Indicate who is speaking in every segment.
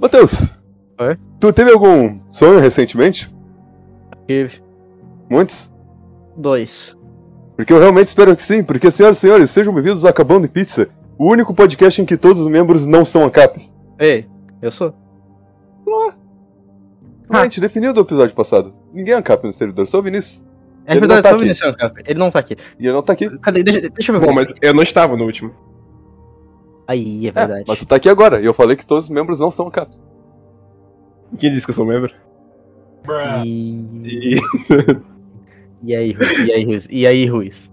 Speaker 1: Matheus!
Speaker 2: Oi?
Speaker 1: Tu teve algum sonho recentemente?
Speaker 2: Tive
Speaker 1: Muitos?
Speaker 2: dois.
Speaker 1: Porque eu realmente espero que sim, porque, senhoras e senhores, sejam bem-vindos a Acabando em Pizza, o único podcast em que todos os membros não são ANCAPs.
Speaker 2: Ei, eu sou.
Speaker 1: Como
Speaker 2: Ah.
Speaker 1: a gente definiu do episódio passado. Ninguém é ANCAP no servidor, só o Vinícius.
Speaker 2: É
Speaker 1: Ele não
Speaker 2: verdade,
Speaker 1: tá
Speaker 2: só o
Speaker 1: aqui.
Speaker 2: Vinicius, cara. Ele não tá aqui.
Speaker 1: E ele não tá aqui.
Speaker 2: Cadê? Deixa, deixa eu ver.
Speaker 3: Bom, mas eu não estava no último.
Speaker 2: Aí, é
Speaker 1: É,
Speaker 2: verdade.
Speaker 1: mas tu tá aqui agora, e eu falei que todos os membros não são ANCAPs.
Speaker 3: Quem disse que eu sou membro?
Speaker 2: E...
Speaker 3: E...
Speaker 2: e aí, Ruiz? E aí, Ruiz? E aí, Ruiz?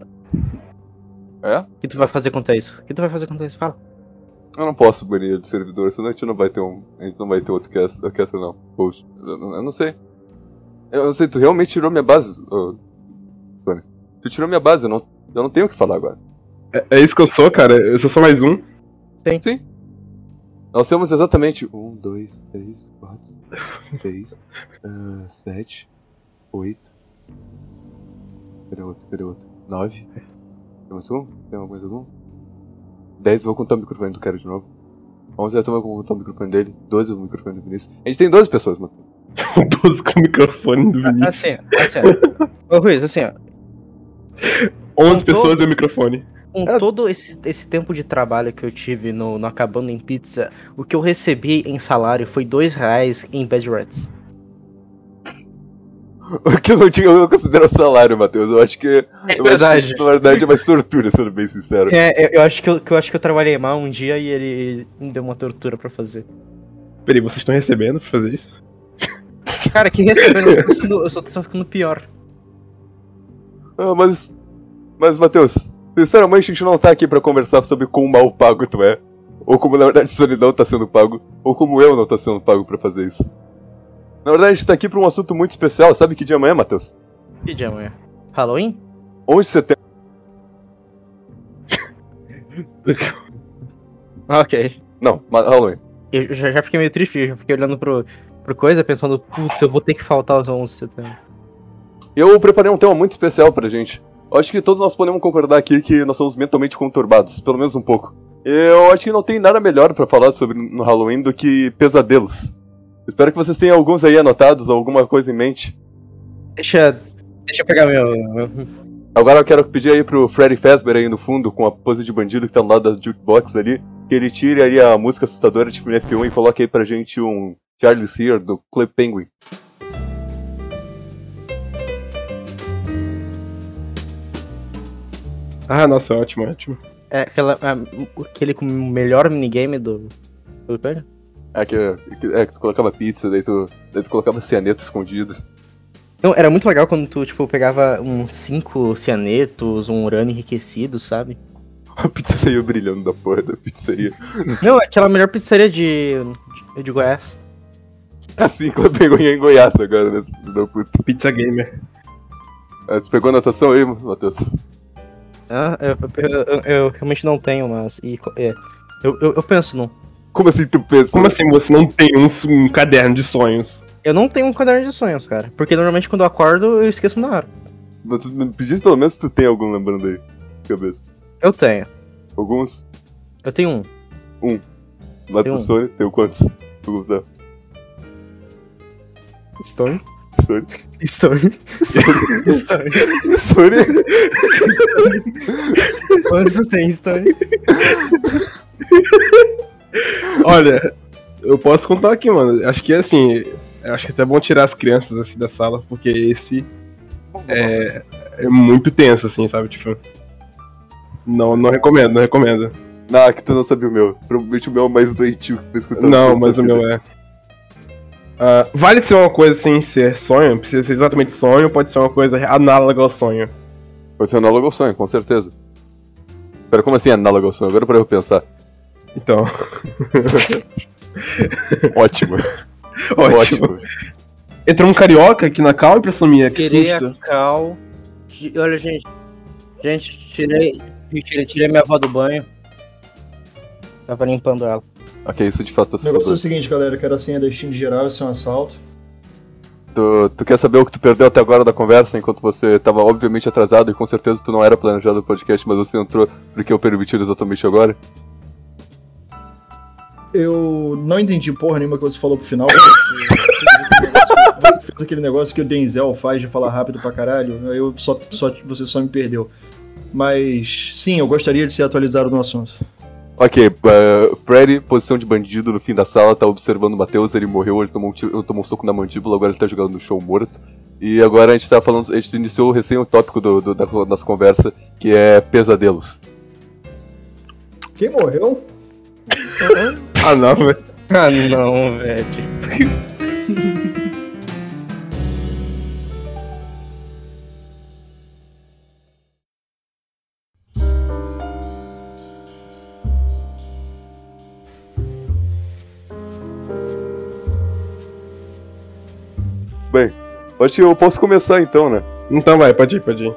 Speaker 1: É?
Speaker 2: O que tu vai fazer contra isso? O que tu vai fazer contra isso? Fala.
Speaker 1: Eu não posso banir do servidor, senão a gente não vai ter um. A gente não vai ter outro cast, cast não. Post. Eu, não- eu não sei. Eu não sei, tu realmente tirou minha base, ô, Sony. Tu tirou minha base, eu não, eu não tenho o que falar agora.
Speaker 3: É, é isso que eu sou, cara. Eu sou só mais um.
Speaker 1: Sim. Nós temos exatamente um, dois, três, quatro, três, ah, sete, oito. Cadê outro? Cadê outro? Nove. Temos um? Tem mais algum? Dez, vou contar o microfone do cara de novo. Onze, eu vou contar o microfone dele. Doze, o microfone do Vinícius. A gente tem 12 pessoas, mano.
Speaker 3: 12 com o microfone do Vinícius.
Speaker 2: Assim, assim, ó. Ô, Ruiz, assim, ó.
Speaker 3: 11
Speaker 2: com
Speaker 3: pessoas e o microfone.
Speaker 2: Com
Speaker 1: É.
Speaker 2: todo esse, esse tempo de trabalho que eu tive no, no Acabando em Pizza, o que eu recebi em salário foi dois reais em Bad Rats.
Speaker 1: O que eu não tinha, eu não considero salário, Matheus. Eu acho que.
Speaker 2: É
Speaker 1: eu
Speaker 2: verdade.
Speaker 1: Acho que, na verdade é mais tortura, sendo bem sincero.
Speaker 2: É, eu, eu acho que eu, eu acho que eu trabalhei mal um dia e ele me deu uma tortura pra fazer.
Speaker 3: Peraí, vocês estão recebendo pra fazer isso?
Speaker 2: Cara, que recebendo eu tô ficando- eu só tô ficando pior.
Speaker 1: Ah, mas. Mas, Matheus, sinceramente a gente não tá aqui pra conversar sobre quão mal pago tu é. Ou como na verdade Solidão tá sendo pago. Ou como eu não tô sendo pago pra fazer isso. Na verdade a gente tá aqui pra um assunto muito especial. Sabe que dia amanhã, Matheus?
Speaker 2: Que dia amanhã? Halloween?
Speaker 1: 11 de setembro.
Speaker 2: Ok.
Speaker 1: Não, Halloween.
Speaker 2: Eu já, já fiquei meio triste, já fiquei olhando pro, pro coisa, pensando, putz, eu vou ter que faltar aos 11 de setembro.
Speaker 1: Eu preparei um tema muito especial pra gente. Eu acho que todos nós podemos concordar aqui que nós somos mentalmente conturbados, pelo menos um pouco. Eu acho que não tem nada melhor pra falar sobre no Halloween do que pesadelos. Espero que vocês tenham alguns aí anotados, ou alguma coisa em mente.
Speaker 2: Deixa. Deixa eu pegar meu.
Speaker 1: Agora eu quero pedir aí pro Freddy Fazbear aí no fundo, com a pose de bandido que tá no lado da jukebox ali, que ele tire aí a música assustadora de filme F1 e coloque aí pra gente um Charles Here do Club Penguin.
Speaker 3: Ah, nossa, ótimo, ótimo.
Speaker 2: É aquela, é, aquele com o melhor minigame do. do Pega?
Speaker 1: É que, é que tu colocava pizza, daí tu, daí tu colocava cianeto escondido.
Speaker 2: Não, era muito legal quando tu, tipo, pegava uns 5 cianetos, um urânio enriquecido, sabe?
Speaker 1: A pizza saiu brilhando da porra da pizzaria.
Speaker 2: Não, é aquela melhor pizzaria de. de, de Goiás.
Speaker 1: Assim, Club Penguin é em Goiás agora, né? da puta.
Speaker 3: Pizza Gamer.
Speaker 1: Ah, Tu pegou a anotação aí, Matheus?
Speaker 2: Ah, eu, eu, eu- eu realmente não tenho, mas. E, é, eu, eu, eu penso não.
Speaker 1: Como assim tu pensa?
Speaker 3: Como assim você não tem um, um caderno de sonhos?
Speaker 2: Eu não tenho um caderno de sonhos, cara. Porque normalmente quando eu acordo, eu esqueço na hora.
Speaker 1: Mas tu me pedisse pelo menos se tu tem algum lembrando aí. de Cabeça.
Speaker 2: Eu tenho.
Speaker 1: Alguns?
Speaker 2: Eu tenho um.
Speaker 1: Matheus
Speaker 2: Tem um.
Speaker 1: Sony, tem quantos? Vou contar.
Speaker 2: Story? Story.
Speaker 1: Sony.
Speaker 2: Story.
Speaker 1: Sony.
Speaker 2: Quantos tem, Story?
Speaker 3: Olha, eu posso contar aqui, mano. Acho que assim, eu acho que é até bom tirar as crianças assim da sala, porque esse é, é muito tenso, assim, sabe? Tipo. Não, não recomendo, não recomendo.
Speaker 1: Ah, que tu não sabia o meu. Provavelmente o meu é o mais doentio que tu escutando.
Speaker 3: Não, mas o meu é. Ah, vale ser uma coisa sem ser sonho? Precisa ser exatamente sonho, pode ser uma coisa análoga ao sonho.
Speaker 1: Pode ser análogo ao sonho, com certeza. Pera, como assim análogo ao sonho? Agora pra eu pensar.
Speaker 3: Então,
Speaker 1: Ótimo.
Speaker 3: ótimo. Entrou um carioca aqui na cal, impressão minha, que
Speaker 2: Tirei
Speaker 3: susto.
Speaker 2: a cal. Olha, gente. Gente, tirei. Tirei, tirei minha avó do banho. Tava limpando ela.
Speaker 1: Ok, isso de fato tá
Speaker 4: O negócio é o
Speaker 1: assustador.
Speaker 4: seguinte, galera, que era a senha da Steam geral, isso é um assalto.
Speaker 1: Tu, tu quer saber o que tu perdeu até agora da conversa, enquanto você estava obviamente atrasado e com certeza tu não era planejado no podcast, mas você entrou porque eu permiti exatamente agora?
Speaker 4: Eu não entendi porra nenhuma que você falou pro final. Você fez aquele negócio que o Denzel faz de falar rápido pra caralho. Eu só, só, você só me perdeu. Mas sim, eu gostaria de ser atualizado no assunto.
Speaker 1: Ok, uh, Freddy, posição de bandido no fim da sala, tá observando o Matheus, ele morreu, ele tomou um, tiro, tomou um soco na mandíbula, agora ele tá jogando no chão morto. E agora a gente tá falando, a gente iniciou recém o tópico do, do, da nossa conversa, que é pesadelos.
Speaker 4: Quem morreu?
Speaker 3: Ah, não, velho.
Speaker 2: Ah, não, velho.
Speaker 1: Acho que eu posso começar então, né?
Speaker 3: Então vai, pode ir, pode ir.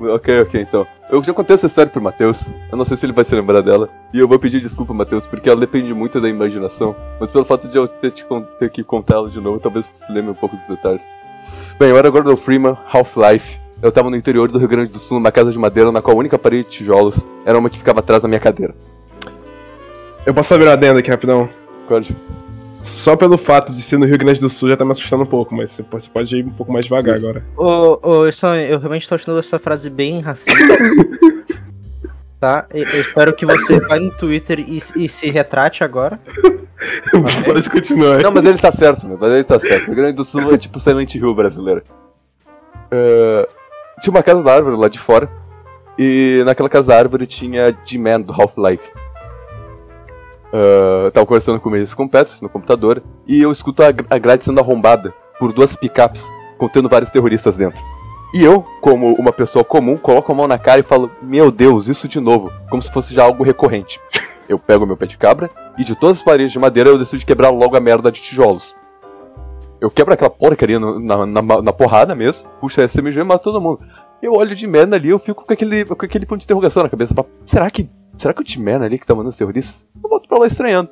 Speaker 1: Ok, ok, então. Eu já contei essa história pro Matheus. Eu não sei se ele vai se lembrar dela. E eu vou pedir desculpa, Matheus, porque ela depende muito da imaginação. Mas pelo fato de eu ter, te, ter que contá-la de novo, talvez você se lembre um pouco dos detalhes. Bem, eu era Gordon Freeman, Half-Life. Eu tava no interior do Rio Grande do Sul, numa casa de madeira, na qual a única parede de tijolos era uma que ficava atrás da minha cadeira.
Speaker 3: Eu posso abrir uma adenda aqui rapidão?
Speaker 1: Pode?
Speaker 3: Só pelo fato de ser no Rio Grande do Sul já tá me assustando um pouco, mas você pode- ir um pouco mais devagar
Speaker 1: Isso.
Speaker 3: agora.
Speaker 2: Ô, ô, Sony, eu realmente tô achando essa frase bem racista. tá? Eu, eu espero que você vá no Twitter e, e se retrate agora.
Speaker 3: pode continuar.
Speaker 1: Não, mas ele tá certo, meu. Mas ele tá certo. O Rio Grande do Sul é tipo Silent Hill brasileiro. É, Tinha uma casa da árvore lá de fora. E naquela casa da árvore tinha G-Man do Half-Life. Eu tava conversando com eles com o Petrus no computador. E eu escuto a, a grade sendo arrombada por duas picapes contendo vários terroristas dentro. E eu, como uma pessoa comum, coloco a mão na cara e falo: Meu Deus, isso de novo. Como se fosse já algo recorrente. Eu pego meu pé de cabra e de todas as paredes de madeira eu decido quebrar logo a merda de tijolos. Eu quebro aquela porcaria no- na, na, na porrada mesmo, puxo a SMG e mato todo mundo. Eu olho de merda ali, eu fico com aquele, com aquele ponto de interrogação na cabeça. Será que. Será que o T-Man ali que tá mandando os terroristas? Eu volto pra lá estranhando.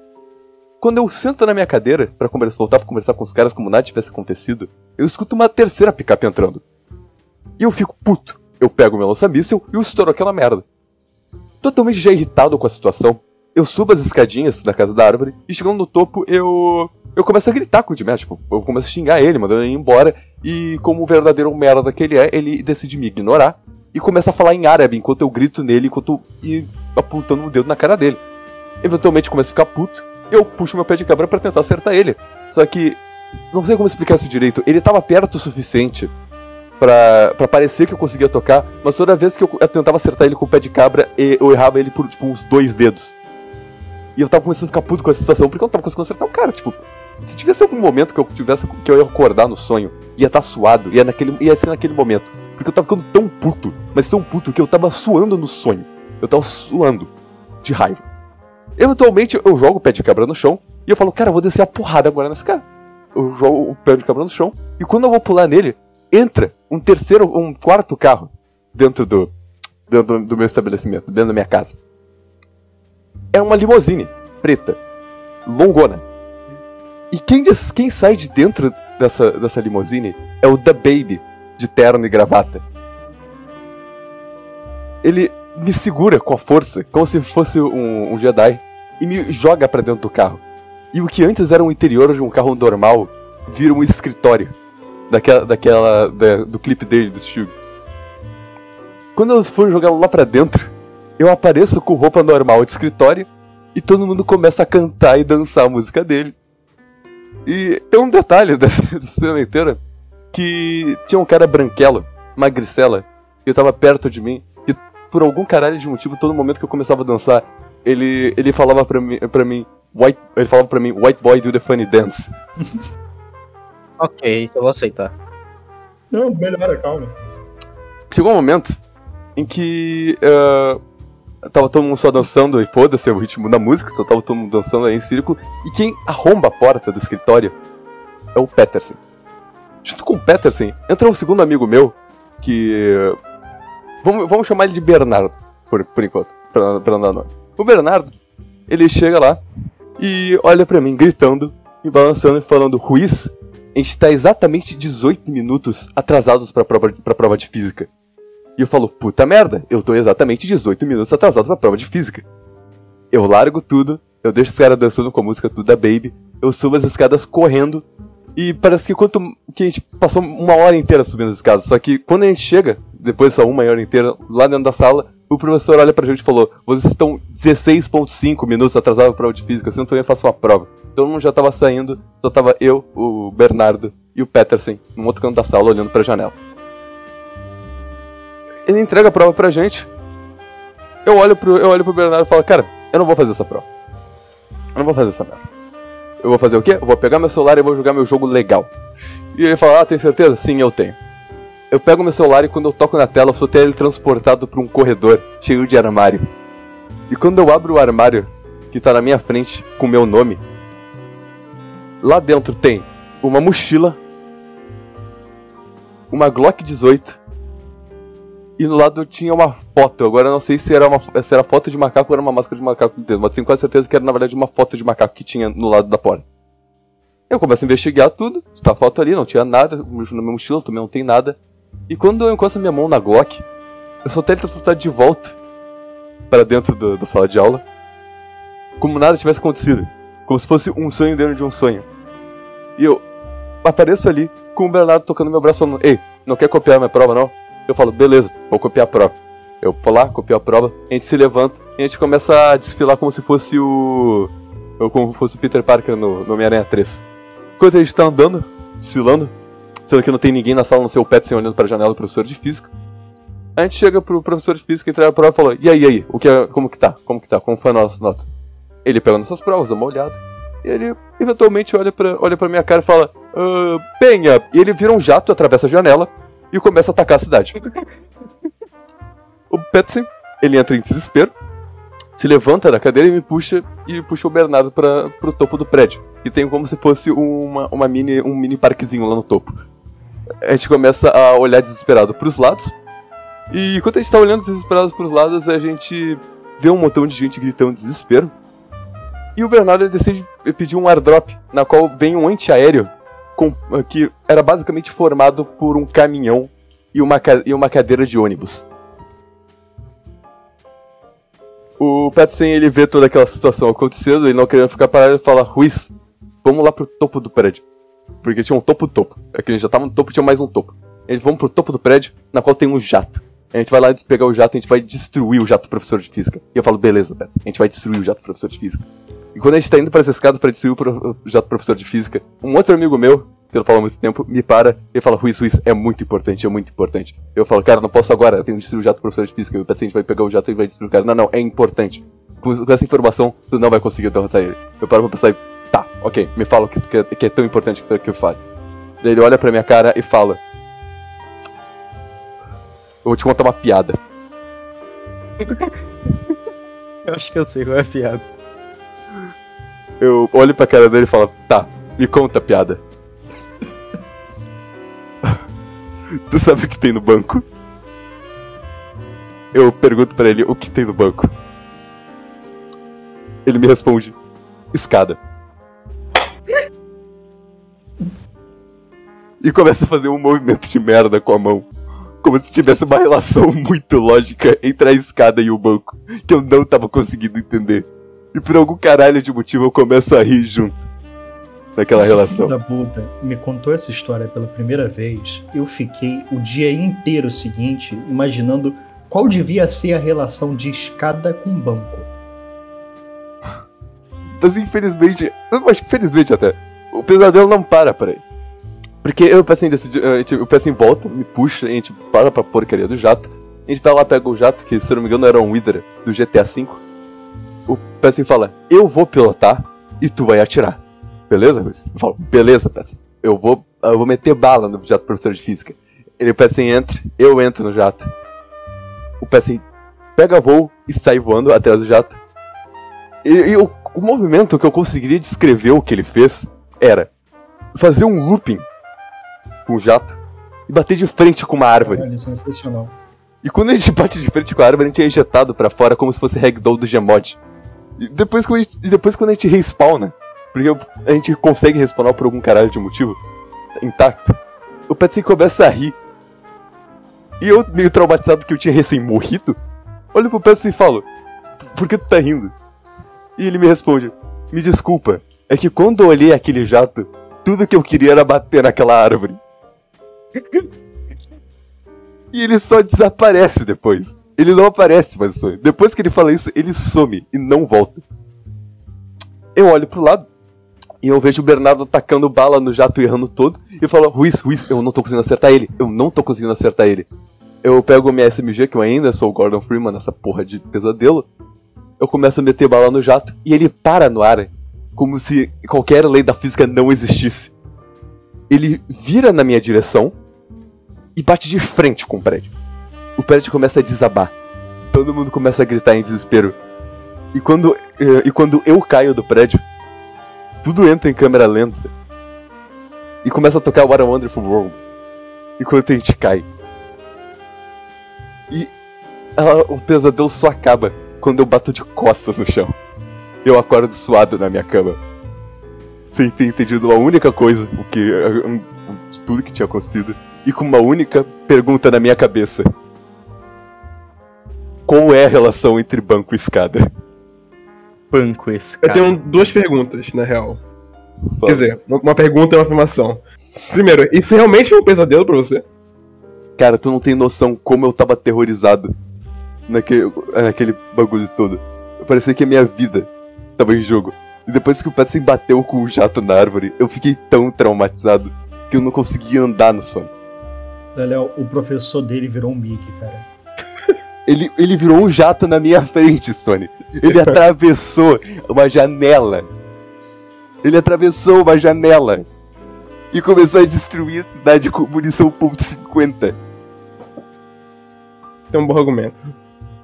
Speaker 1: Quando eu sento na minha cadeira conversar, voltar pra conversar com os caras como nada tivesse acontecido, eu escuto uma terceira picape entrando. E eu fico puto. Eu pego meu lança-míssel e eu estouro aquela merda. Totalmente já irritado com a situação, eu subo as escadinhas da casa da árvore e chegando no topo eu. Eu começo a gritar com o Jimmy, tipo, eu começo a xingar ele, mandando ele ir embora. E como o verdadeiro merda que ele é, ele decide me ignorar e começa a falar em árabe enquanto eu grito nele, enquanto e apontando um dedo na cara dele. Eventualmente começo a ficar puto, eu puxo meu pé de cabra pra tentar acertar ele. Só que não sei como explicar isso direito. Ele tava perto o suficiente pra parecer que eu conseguia tocar, mas toda vez que eu, eu tentava acertar ele com o pé de cabra, eu errava ele por tipo uns dois dedos. E eu tava começando a ficar puto com essa situação, porque eu não tava conseguindo acertar o cara, tipo. Se tivesse algum momento que eu tivesse que eu ia acordar no sonho, ia estar suado, ia, naquele, ia ser naquele momento. Porque eu tava ficando tão puto, mas tão puto que eu tava suando no sonho. Eu tava suando de raiva. Eventualmente eu jogo o pé de cabra no chão e eu falo, cara, eu vou descer a porrada agora nesse cara. Eu jogo o pé de cabra no chão e quando eu vou pular nele, entra um terceiro, um quarto carro dentro do, dentro do meu estabelecimento, dentro da minha casa. É uma limousine preta, longona. E quem, des- quem sai de dentro dessa, dessa limousine é o The Baby, de terno e gravata. Ele me segura com a força, como se fosse um, um Jedi, e me joga pra dentro do carro. E o que antes era um interior de um carro normal, vira um escritório. Daquela. daquela da- do clipe dele, do Shug. Quando eu for jogar lá pra dentro, eu apareço com roupa normal de escritório e todo mundo começa a cantar e dançar a música dele. E tem um detalhe dessa, dessa cena inteira, que tinha um cara branquelo, magricela, que tava perto de mim, e por algum caralho de motivo, todo momento que eu começava a dançar, ele, ele falava pra mim, pra mim, white, ele falava pra mim, white boy do the funny dance.
Speaker 2: Ok, eu vou aceitar.
Speaker 4: Não, melhora, calma.
Speaker 1: Chegou um momento em que eh, tava todo mundo só dançando e foda-se o ritmo da música, só tava todo mundo dançando aí em círculo, e quem arromba a porta do escritório é o Peterson. Junto com o Peterson, entra um segundo amigo meu, que. Vamos, vamos chamar ele de Bernardo, por, por enquanto, pra, pra não dar nome. O Bernardo, ele chega lá e olha pra mim, gritando, me balançando e falando: Ruiz, a gente tá exatamente 18 minutos atrasados pra prova, pra prova de física. E eu falo, puta merda, eu tô exatamente 18 minutos atrasado pra prova de física. Eu largo tudo, eu deixo os caras dançando com a música tudo da Baby, eu subo as escadas correndo, e parece que quanto que a gente passou uma hora inteira subindo as escadas, só que quando a gente chega, depois dessa uma hora inteira, lá dentro da sala, o professor olha pra gente e falou: Vocês estão 16,5 minutos atrasados pra prova de física, se não também faço uma prova. Todo mundo já tava saindo, só tava eu, o Bernardo e o Peterson num outro canto da sala olhando pra janela. Ele entrega a prova pra gente. Eu olho pro, eu olho pro Bernardo e falo: Cara, eu não vou fazer essa prova. Eu não vou fazer essa merda. Eu vou fazer o quê? Eu vou pegar meu celular e vou jogar meu jogo legal. E ele fala: Ah, tem certeza? Sim, eu tenho. Eu pego meu celular e quando eu toco na tela, eu sou teletransportado para um corredor cheio de armário. E quando eu abro o armário que tá na minha frente com meu nome, lá dentro tem uma mochila, uma Glock 18 e no lado tinha uma foto. Agora eu não sei se era uma se era foto de macaco ou era uma máscara de macaco dentro, mas tenho quase certeza que era na verdade uma foto de macaco que tinha no lado da porta. Eu começo a investigar tudo, está a foto ali, não tinha nada, na minha mochila também não tem nada. E quando eu encosto minha mão na Glock, eu sou teletransportado de volta para dentro do, da sala de aula, como nada tivesse acontecido, como se fosse um sonho dentro de um sonho. E eu apareço ali com o Bernardo tocando meu braço falando: Ei, não quer copiar minha prova não? Eu falo: Beleza, vou copiar a prova. Eu vou lá, copio a prova, a gente se levanta e a gente começa a desfilar como se fosse o. como se fosse o Peter Parker no, no Homem-Aranha 3. Enquanto a gente tá andando, desfilando, sendo que não tem ninguém na sala, no seu pet sem olhando para a janela do professor de física. A gente chega pro professor de física, entrega a prova e fala: E aí, e aí, o que é, como que tá? Como que tá? Como foi a nossa nota? Ele pega nossas provas, dá uma olhada. E ele eventualmente olha pra, olha pra minha cara e fala: ah, Penha! E ele vira um jato, atravessa a janela e começa a atacar a cidade. o Petsen, ele entra em desespero, se levanta da cadeira e me puxa e puxa o Bernardo para pro topo do prédio. E tem como se fosse uma, uma mini, um mini parquezinho lá no topo. A gente começa a olhar desesperado pros lados. E enquanto a gente tá olhando desesperado pros lados, a gente vê um montão de gente gritando desespero. E o Bernardo decide pedir um airdrop, na qual vem um antiaéreo com, que era basicamente formado por um caminhão e uma, e uma cadeira de ônibus. O Petsen ele vê toda aquela situação acontecendo, ele não querendo ficar parado, ele fala: Ruiz, vamos lá pro topo do prédio. Porque tinha um topo topo. É que a gente já tava no topo, tinha mais um topo. Eles vão pro topo do prédio, na qual tem um jato. A gente vai lá pegar o jato e a gente vai destruir o jato do professor de física. E eu falo, beleza, Petsen, a gente vai destruir o jato do professor de física. E quando a gente tá indo para essa escada para destruir o, do professor de física, um outro amigo meu, que eu falo há muito tempo, me para e fala, Ruiz, Ruiz, é muito importante, é muito importante. Eu falo, cara, não posso agora, eu tenho que destruir o jato professor de física. O paciente vai pegar o jato e vai destruir o cara. Não, não, é importante. Com, essa informação, tu não vai conseguir derrotar ele. Eu paro pra pensar e, tá, ok, me fala o que, que, que é tão importante que, que eu fale. Daí ele olha pra minha cara e fala, eu vou te contar uma piada.
Speaker 2: Eu acho que eu sei qual é a piada.
Speaker 1: Eu olho pra cara dele e falo, tá, me conta a piada. tu sabe o que tem no banco? Eu pergunto pra ele o que tem no banco. Ele me responde: escada. E começa a fazer um movimento de merda com a mão. Como se tivesse uma relação muito lógica entre a escada e o banco, que eu não tava conseguindo entender. E por algum caralho de motivo eu começo a rir junto. Daquela
Speaker 4: Esse
Speaker 1: relação.
Speaker 4: filho da puta me contou essa história pela primeira vez. Eu fiquei o dia inteiro seguinte imaginando qual devia ser a relação de escada com banco.
Speaker 1: Mas infelizmente, que felizmente até, o pesadelo não para por aí. Porque eu pensei decidi, a gente- eu penso em volta, me puxa, a gente para pra porcaria do jato. A gente vai lá, pega o jato, que se não me engano era um Hydra do GTA V. O Pessin fala, eu vou pilotar e tu vai atirar. Beleza, Luiz? Eu falo, beleza, Pessin. Eu vou, eu vou meter bala no jato professor de física. Ele, o Pessin entra, eu entro no jato. O Pessin pega voo e sai voando atrás do jato. E, e o, o movimento que eu conseguiria descrever o que ele fez era fazer um looping com o jato e bater de frente com uma árvore.
Speaker 4: Olha, sensacional.
Speaker 1: E quando a gente bate de frente com a árvore, a gente é injetado pra fora como se fosse ragdoll do Gmod. E depois, quando a gente, depois quando a gente respawna, porque a gente consegue respawnar por algum caralho de motivo, intacto, o Patsy começa a rir. E eu, meio traumatizado que eu tinha recém-morrido, olho pro Patsy e falo: Por que tu tá rindo? E ele me responde: Me desculpa, é que quando eu olhei aquele jato, tudo que eu queria era bater naquela árvore. e ele só desaparece depois. Ele não aparece mais no sonho. Depois que ele fala isso, ele some e não volta. Eu olho pro lado e eu vejo o Bernardo atacando bala no jato e errando todo. E eu falo, Ruiz, Ruiz, eu não tô conseguindo acertar ele. Eu não tô conseguindo acertar ele. Eu pego minha SMG, que eu ainda sou o Gordon Freeman nessa porra de pesadelo. Eu começo a meter bala no jato e ele para no ar. Como se qualquer lei da física não existisse. Ele vira na minha direção e bate de frente com o prédio. O prédio começa a desabar. Todo mundo começa a gritar em desespero. E quando, eh, e quando eu caio do prédio, tudo entra em câmera lenta. E começa a tocar What a Wonderful World. Enquanto a gente cai. E ela- o pesadelo só acaba quando eu bato de costas no chão. Eu acordo suado na minha cama. Sem ter entendido a única coisa, o que. de tudo que tinha acontecido. E com uma única pergunta na minha cabeça. Qual é a relação entre banco e escada?
Speaker 2: Banco esse
Speaker 3: Eu
Speaker 2: cara.
Speaker 3: tenho duas perguntas, na real.
Speaker 1: Fala.
Speaker 3: Quer dizer, uma pergunta e uma afirmação. Primeiro, isso realmente é um pesadelo pra você?
Speaker 1: Cara, tu não tem noção como eu tava aterrorizado naquele, naquele bagulho todo. Parecia que a minha vida tava em jogo. E depois que o Patsy bateu com o jato na árvore, eu fiquei tão traumatizado que eu não conseguia andar no sonho.
Speaker 4: Léo, o professor dele virou um Mickey, cara.
Speaker 1: Ele, ele virou um jato na minha frente, Stone. Ele atravessou uma janela. Ele atravessou uma janela. E começou a destruir a cidade com munição .50.
Speaker 3: Tem um bom argumento.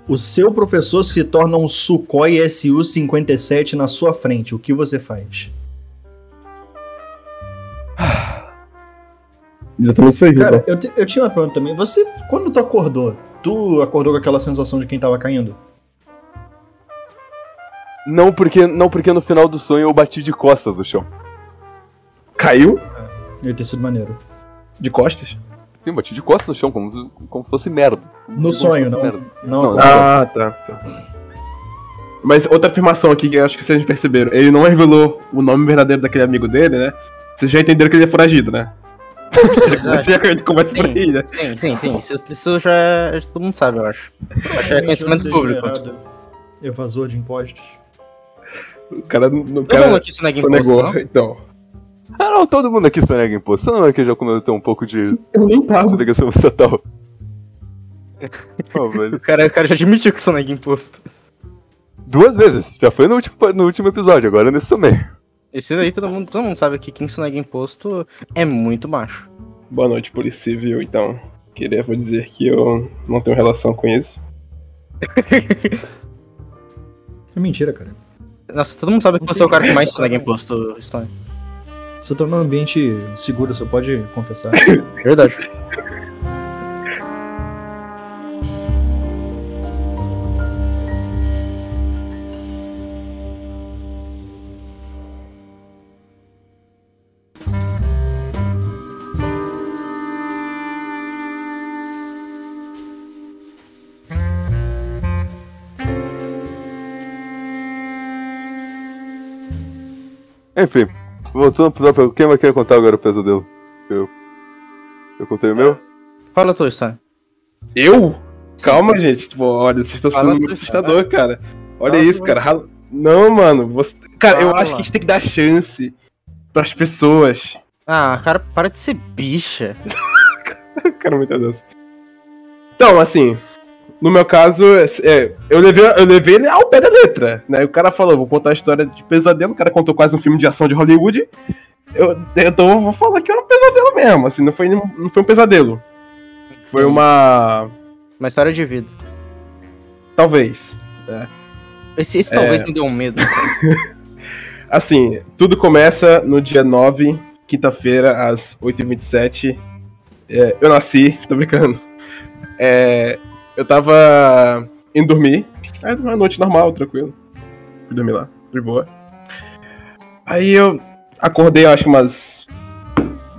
Speaker 4: O seu professor se torna um Sukhoi Su-57 na sua frente. O que você faz?
Speaker 3: Exatamente isso aí,
Speaker 4: Cara, eu, te- eu tinha uma pergunta também. Você, quando tu acordou, tu acordou com aquela sensação de quem tava caindo?
Speaker 1: Não porque, não porque no final do sonho eu bati de costas no chão.
Speaker 3: Caiu
Speaker 4: Ia ter sido maneiro.
Speaker 3: de costas?
Speaker 1: Sim, bati de costas no chão, como, como se fosse merda.
Speaker 4: No
Speaker 1: Como
Speaker 4: sonho, não.
Speaker 1: merda.
Speaker 4: Não,
Speaker 1: Não,
Speaker 4: não.
Speaker 3: Ah, tá, tá. Mas outra afirmação aqui que eu acho que vocês perceberam. Ele não revelou o nome verdadeiro daquele amigo dele, né? Vocês já entenderam que ele é foragido, né? Que por aí, né?
Speaker 2: Sim, sim, sim. Isso, isso já é- todo mundo sabe, eu acho. Acho que é conhecimento público.
Speaker 4: Evasor de impostos.
Speaker 3: O cara, o
Speaker 2: Todo mundo aqui isso nega
Speaker 3: só
Speaker 2: imposto,
Speaker 3: negou.
Speaker 2: não?
Speaker 3: Então.
Speaker 1: Ah, não, todo mundo aqui sonega imposto. Todo mundo aqui já cometeu um pouco de
Speaker 3: Eu nem
Speaker 1: sonegação estatal. Pô, velho.
Speaker 2: O cara, o cara já admitiu que isso nega imposto.
Speaker 1: Duas vezes. Já foi no último, no último episódio, agora nesse também.
Speaker 2: Esse daí todo mundo, todo mundo sabe que quem sonega imposto é muito macho.
Speaker 3: Boa noite, Polícia Civil, então. Queria vou dizer que eu não tenho relação com isso.
Speaker 4: É mentira, cara.
Speaker 2: Nossa, todo mundo sabe que você é o cara que mais sonega imposto, Stone.
Speaker 4: Você tá num ambiente seguro, você pode confessar.
Speaker 2: Verdade.
Speaker 1: Enfim, voltando pro tópico, quem vai querer contar agora o pesadelo? Eu. Eu contei o meu?
Speaker 2: Fala tu, Stone.
Speaker 3: Eu? Calma, gente. Tipo, olha, vocês estão
Speaker 2: Fala
Speaker 3: sendo muito assustador, cara. Olha
Speaker 2: Fala
Speaker 3: isso, cara. Não, mano. Você... Cara, eu
Speaker 2: Fala.
Speaker 3: acho que a gente tem que dar chance pras pessoas.
Speaker 2: Ah, cara, para de ser bicha.
Speaker 3: Cara, muita dança. Então, assim, no meu caso, é, eu, levei, eu levei ele ao pé da letra, né? O cara falou, vou contar a história de pesadelo, o cara contou quase um filme de ação de Hollywood. Eu, então eu vou falar que é um pesadelo mesmo, assim, não foi, não foi um pesadelo. Foi uma.
Speaker 2: Uma história de vida.
Speaker 3: Talvez.
Speaker 2: Esse, esse talvez me deu um medo.
Speaker 3: Assim, tudo começa no dia 9, quinta-feira, às 8h27. É, eu nasci, tô brincando. É, eu tava indo dormir. É uma noite normal, tranquilo. Fui dormir lá, de boa. Aí eu acordei, acho que umas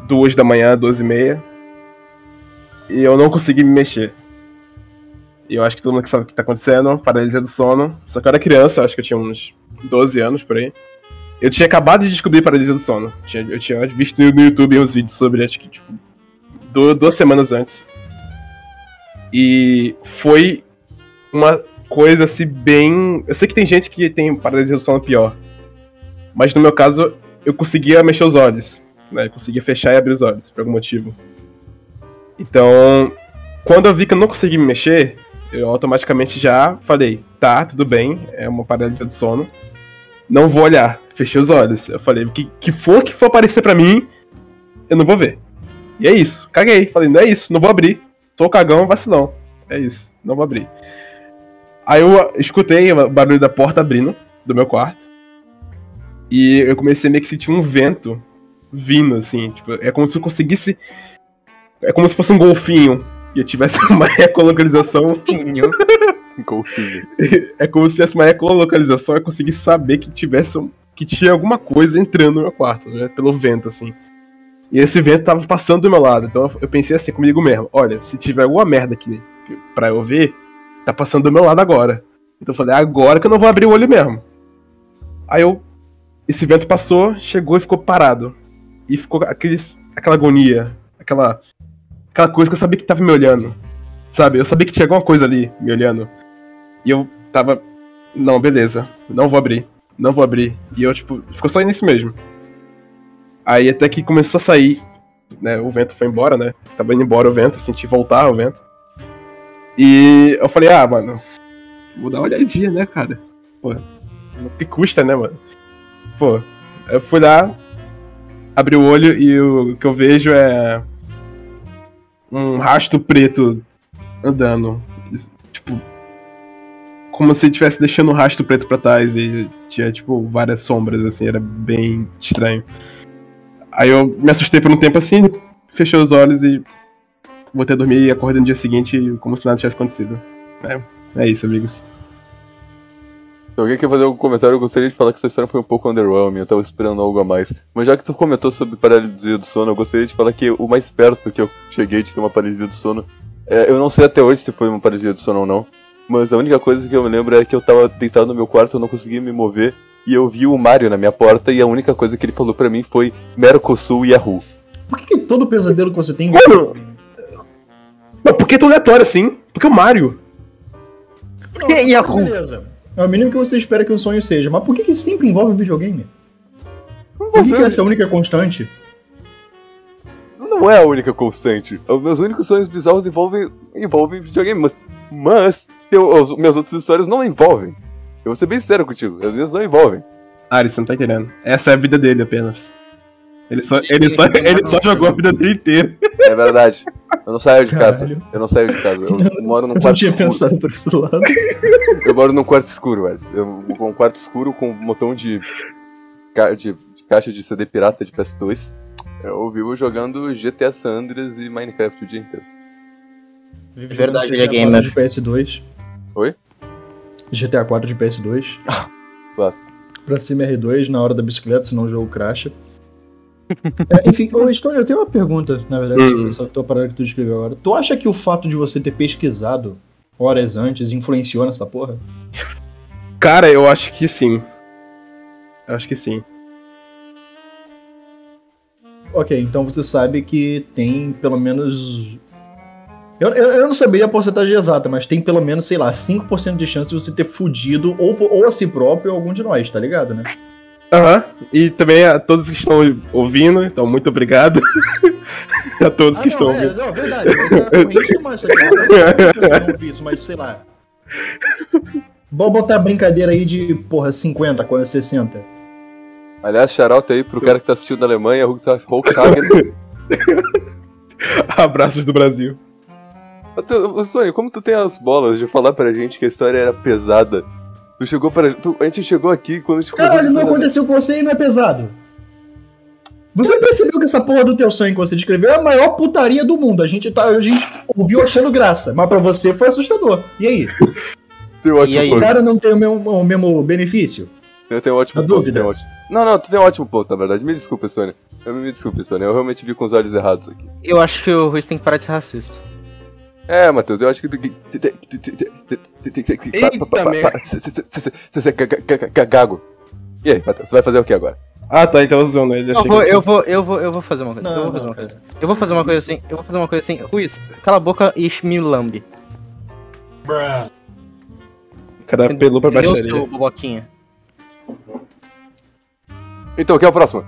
Speaker 3: duas da manhã, duas e meia. E eu não consegui me mexer. E eu acho que todo mundo que sabe o que tá acontecendo, paralisia do sono. Só que eu era criança, eu acho que eu tinha uns 12 anos por aí. Eu tinha acabado de descobrir paralisia do sono. Tinha- Eu tinha visto no YouTube uns vídeos sobre, acho que, tipo, du- duas semanas antes. E foi uma coisa assim bem. Eu sei que tem gente que tem paralisia do sono pior. Mas no meu caso, eu conseguia mexer os olhos. Né? Eu conseguia fechar e abrir os olhos, por algum motivo. Então, quando eu vi que eu não conseguia me mexer, eu automaticamente já falei, tá, tudo bem, é uma paralisia do sono. Não vou olhar. Fechei os olhos. Eu falei, que, que for que for aparecer pra mim, eu não vou ver. E é isso. Caguei. Falei, não é isso, não vou abrir. Tô cagão, vacilão. É isso, não vou abrir. Aí eu escutei o barulho da porta abrindo do meu quarto. E eu comecei a meio que sentir um vento vindo, assim. Tipo, é como se eu conseguisse. É como se fosse um golfinho. E eu tivesse uma ecolocalização.
Speaker 1: Golfinho.
Speaker 3: É como se tivesse uma ecolocalização e eu conseguisse saber que tivesse. que tinha alguma coisa entrando no meu quarto, né? Pelo vento, assim. E esse vento tava passando do meu lado. Então eu pensei assim comigo mesmo: olha, se tiver alguma merda aqui pra eu ver, tá passando do meu lado agora. Então eu falei: agora que eu não vou abrir o olho mesmo. Aí eu. Esse vento passou, chegou e ficou parado. E ficou aqueles, aquela agonia, aquela. aquela coisa que eu sabia que tava me olhando. Sabe? Eu sabia que tinha alguma coisa ali me olhando. E eu tava. Não, beleza. Não vou abrir. Não vou abrir. E eu, tipo, ficou só nisso mesmo. Aí até que começou a sair, né? O vento foi embora, né? Tava indo embora o vento, senti voltar o vento. E eu falei, ah, mano, vou dar uma olhadinha, né, cara? Pô, o que custa, né, mano? Pô, eu fui lá, abri o olho e o que eu vejo é um rastro preto andando. Tipo, como se estivesse deixando um rastro preto pra trás e tinha, tipo, várias sombras, assim, era bem estranho. Aí eu me assustei por um tempo assim, fechei os olhos e voltei a dormir e acordei no dia seguinte como se nada tivesse acontecido. É, é isso, amigos.
Speaker 1: Se alguém quer fazer algum comentário, eu gostaria de falar que essa história foi um pouco underwhelming, eu tava esperando algo a mais. Mas já que tu comentou sobre paralisia do sono, eu gostaria de falar que o mais perto que eu cheguei de ter uma paralisia do sono, é, eu não sei até hoje se foi uma paralisia do sono ou não, mas a única coisa que eu me lembro é que eu tava deitado no meu quarto, eu não conseguia me mover, e eu vi o Mario na minha porta, e a única coisa que ele falou pra mim foi Mercosul Yahoo.
Speaker 4: Por que, que todo pesadelo que você tem.
Speaker 3: Mano! Mas por que tão aleatório assim? Porque o Mario.
Speaker 4: Não,
Speaker 2: que Yahoo?
Speaker 4: Beleza. É o mínimo que você espera que um sonho seja. Mas por que, que sempre envolve videogame? Por que, que essa é a única constante?
Speaker 1: Não é a única constante. Os meus únicos sonhos bizarros envolvem, envolvem videogame, mas, mas eu, as minhas outras histórias não envolvem. Eu vou ser bem sincero contigo, as minhas não envolvem.
Speaker 3: Ari, você não tá entendendo. Essa é a vida dele apenas. Ele só, ele só, ele só jogou a vida dele inteira.
Speaker 1: É verdade. Eu não saio de casa.
Speaker 4: Caralho.
Speaker 1: Eu não saio de casa. Eu moro num
Speaker 4: Eu não
Speaker 1: quarto
Speaker 4: tinha
Speaker 1: escuro.
Speaker 4: pensado por esse lado.
Speaker 1: Eu moro num quarto escuro, Wes. Um quarto escuro com um botão de, ca- de, de caixa de CD pirata de PS2. Eu vivo jogando GTA San Andreas e Minecraft o dia inteiro.
Speaker 2: Verdade, ele é gamer.
Speaker 4: 4 de PS2.
Speaker 1: Oi?
Speaker 4: GTA 4 de PS2.
Speaker 1: Clássico.
Speaker 4: Pra cima R2 na hora da bicicleta, senão o jogo cracha. É, enfim, ô Stone, eu tenho uma pergunta, na verdade,
Speaker 3: Hum.
Speaker 4: sobre essa tua parada que tu descreveu agora. Tu acha que o fato de você ter pesquisado horas antes influenciou nessa porra?
Speaker 3: Cara, eu acho que sim. Eu acho que sim.
Speaker 4: Ok, então você sabe que tem pelo menos. Eu, eu, eu não saberia a porcentagem exata, mas tem pelo menos, sei lá, 5% de chance de você ter fudido ou, ou a si próprio ou algum de nós, tá ligado, né?
Speaker 3: Aham. E também a todos que estão ouvindo, então muito obrigado. a todos que estão
Speaker 4: não, é,
Speaker 3: ouvindo.
Speaker 4: não, verdade. Exatamente, mas isso aqui eu não vi isso, mas sei lá. Vamos botar a brincadeira aí de, porra, 50, quase 60.
Speaker 1: Aliás, shout aí pro cara que tá assistindo da Alemanha, Volkswagen.
Speaker 3: Abraços do Brasil.
Speaker 1: Sônia, como tu tem as bolas de falar pra gente que a história era pesada? Tu chegou pra. tu- a gente chegou aqui quando a gente
Speaker 4: Caralho, não aconteceu com você e não é pesado. Você percebeu que essa porra do teu sonho que você descreveu é a maior putaria do mundo. A gente, tá, a gente ouviu achando graça, mas pra você foi assustador. E aí?
Speaker 1: Tem um ótimo
Speaker 2: E aí?
Speaker 4: O cara não tem o mesmo, o mesmo benefício?
Speaker 1: Eu tenho um ótimo
Speaker 4: A
Speaker 1: ponto.
Speaker 4: dúvida.
Speaker 1: um ótimo- Não, não, tu tem um ótimo ponto, na verdade. Me desculpa, Sônia. Eu me desculpe, Sônia, eu realmente vi com os olhos errados aqui.
Speaker 2: Eu acho que o Ruiz tem que parar de ser racista.
Speaker 1: É, Matheus, eu acho que.
Speaker 3: Eita, merda.
Speaker 1: Você gago. E aí, Matheus, você vai fazer o que agora?
Speaker 3: Ah, tá, então eu zoando ele.
Speaker 2: Eu
Speaker 3: achei
Speaker 2: vou,
Speaker 3: que-
Speaker 2: eu vou, eu vou, eu vou fazer uma coisa.
Speaker 4: Não,
Speaker 2: eu vou fazer uma coisa. Eu vou fazer uma coisa assim. Eu vou fazer uma coisa assim. Ruiz, cala a boca e me lambe.
Speaker 3: O cara pra
Speaker 2: Eu
Speaker 3: baixaria.
Speaker 2: sou boboquinha.
Speaker 1: Então, quem é o próximo?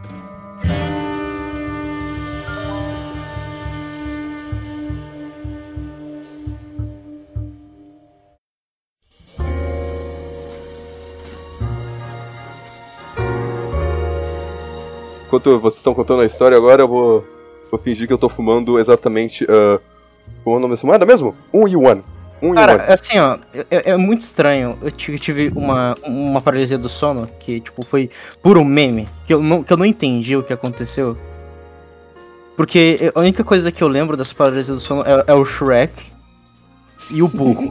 Speaker 1: Enquanto vocês estão contando a história agora, eu vou, vou fingir que eu tô fumando exatamente. ah, qual é o nome dessa moeda mesmo? Um yuan. Um yuan.
Speaker 2: Cara, assim, ó, é, é muito estranho. Eu tive, tive uma, uma paralisia do sono que, tipo, foi por um meme. Que eu não, que eu não entendi o que aconteceu. Porque a única coisa que eu lembro dessa paralisia do sono é, é o Shrek e o burro.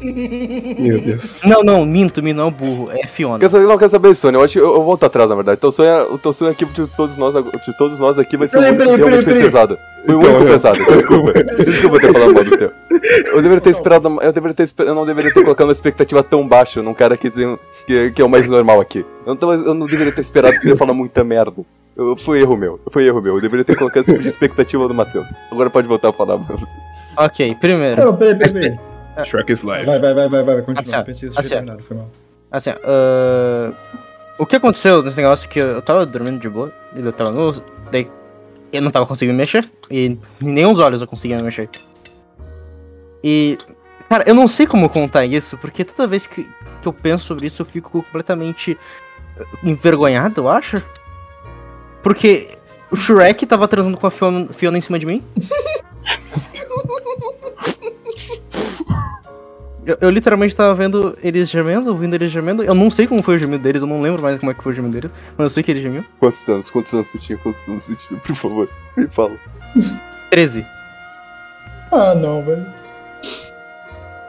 Speaker 3: Meu Deus.
Speaker 2: não, não, minto, minto, não é o burro, é Fiona.
Speaker 1: Quer saber, não quer saber, Sônia? Eu acho que eu, eu volto atrás, na verdade. Então, Sônia, o teu sonho aqui de todos nós, de todos nós aqui vai ser
Speaker 4: Peraí,
Speaker 1: um
Speaker 4: peraí,
Speaker 1: realmente
Speaker 4: peraí,
Speaker 1: pesado. Foi o
Speaker 3: Então,
Speaker 1: único
Speaker 3: eu-
Speaker 1: pesado. Desculpa. Desculpa ter falado mal do teu. Eu deveria ter esperado. Eu deveria ter Eu não deveria ter colocado uma expectativa tão baixa num cara que, tem- que, que é o mais normal aqui. Eu não, tava- eu não deveria ter esperado que ele ia falar muita merda. Eu- foi erro meu. Foi erro meu. Eu deveria ter colocado esse tipo de expectativa do Matheus. Agora pode voltar a falar, Matheus.
Speaker 2: Ok, primeiro.
Speaker 4: Não, peraí, peraí, peraí.
Speaker 3: Shrek is live.
Speaker 4: Vai, vai, vai, vai, vai, continua.
Speaker 2: Assim,
Speaker 4: Pensei isso
Speaker 2: assim,
Speaker 4: terminado, foi mal.
Speaker 2: Assim, ah, o que aconteceu nesse negócio é que eu tava dormindo de boa, e eu tava nu, daí eu não tava conseguindo mexer, e nem os olhos eu conseguia mexer. E, cara, eu não sei como contar isso, porque toda vez que, que eu penso sobre isso eu fico completamente eh, envergonhado, eu acho. Porque o Shrek tava transando com a Fiona, Fiona em cima de mim. Eu, eu literalmente tava vendo eles gemendo, ouvindo eles gemendo. Eu não sei como foi o gemido deles, eu não lembro mais como é que foi o gemido deles, mas eu sei que eles gemiam.
Speaker 1: Quantos anos? Quantos anos você tinha? Quantos anos você tinha? Por favor, me fala.
Speaker 2: 13.
Speaker 4: Ah, não, velho.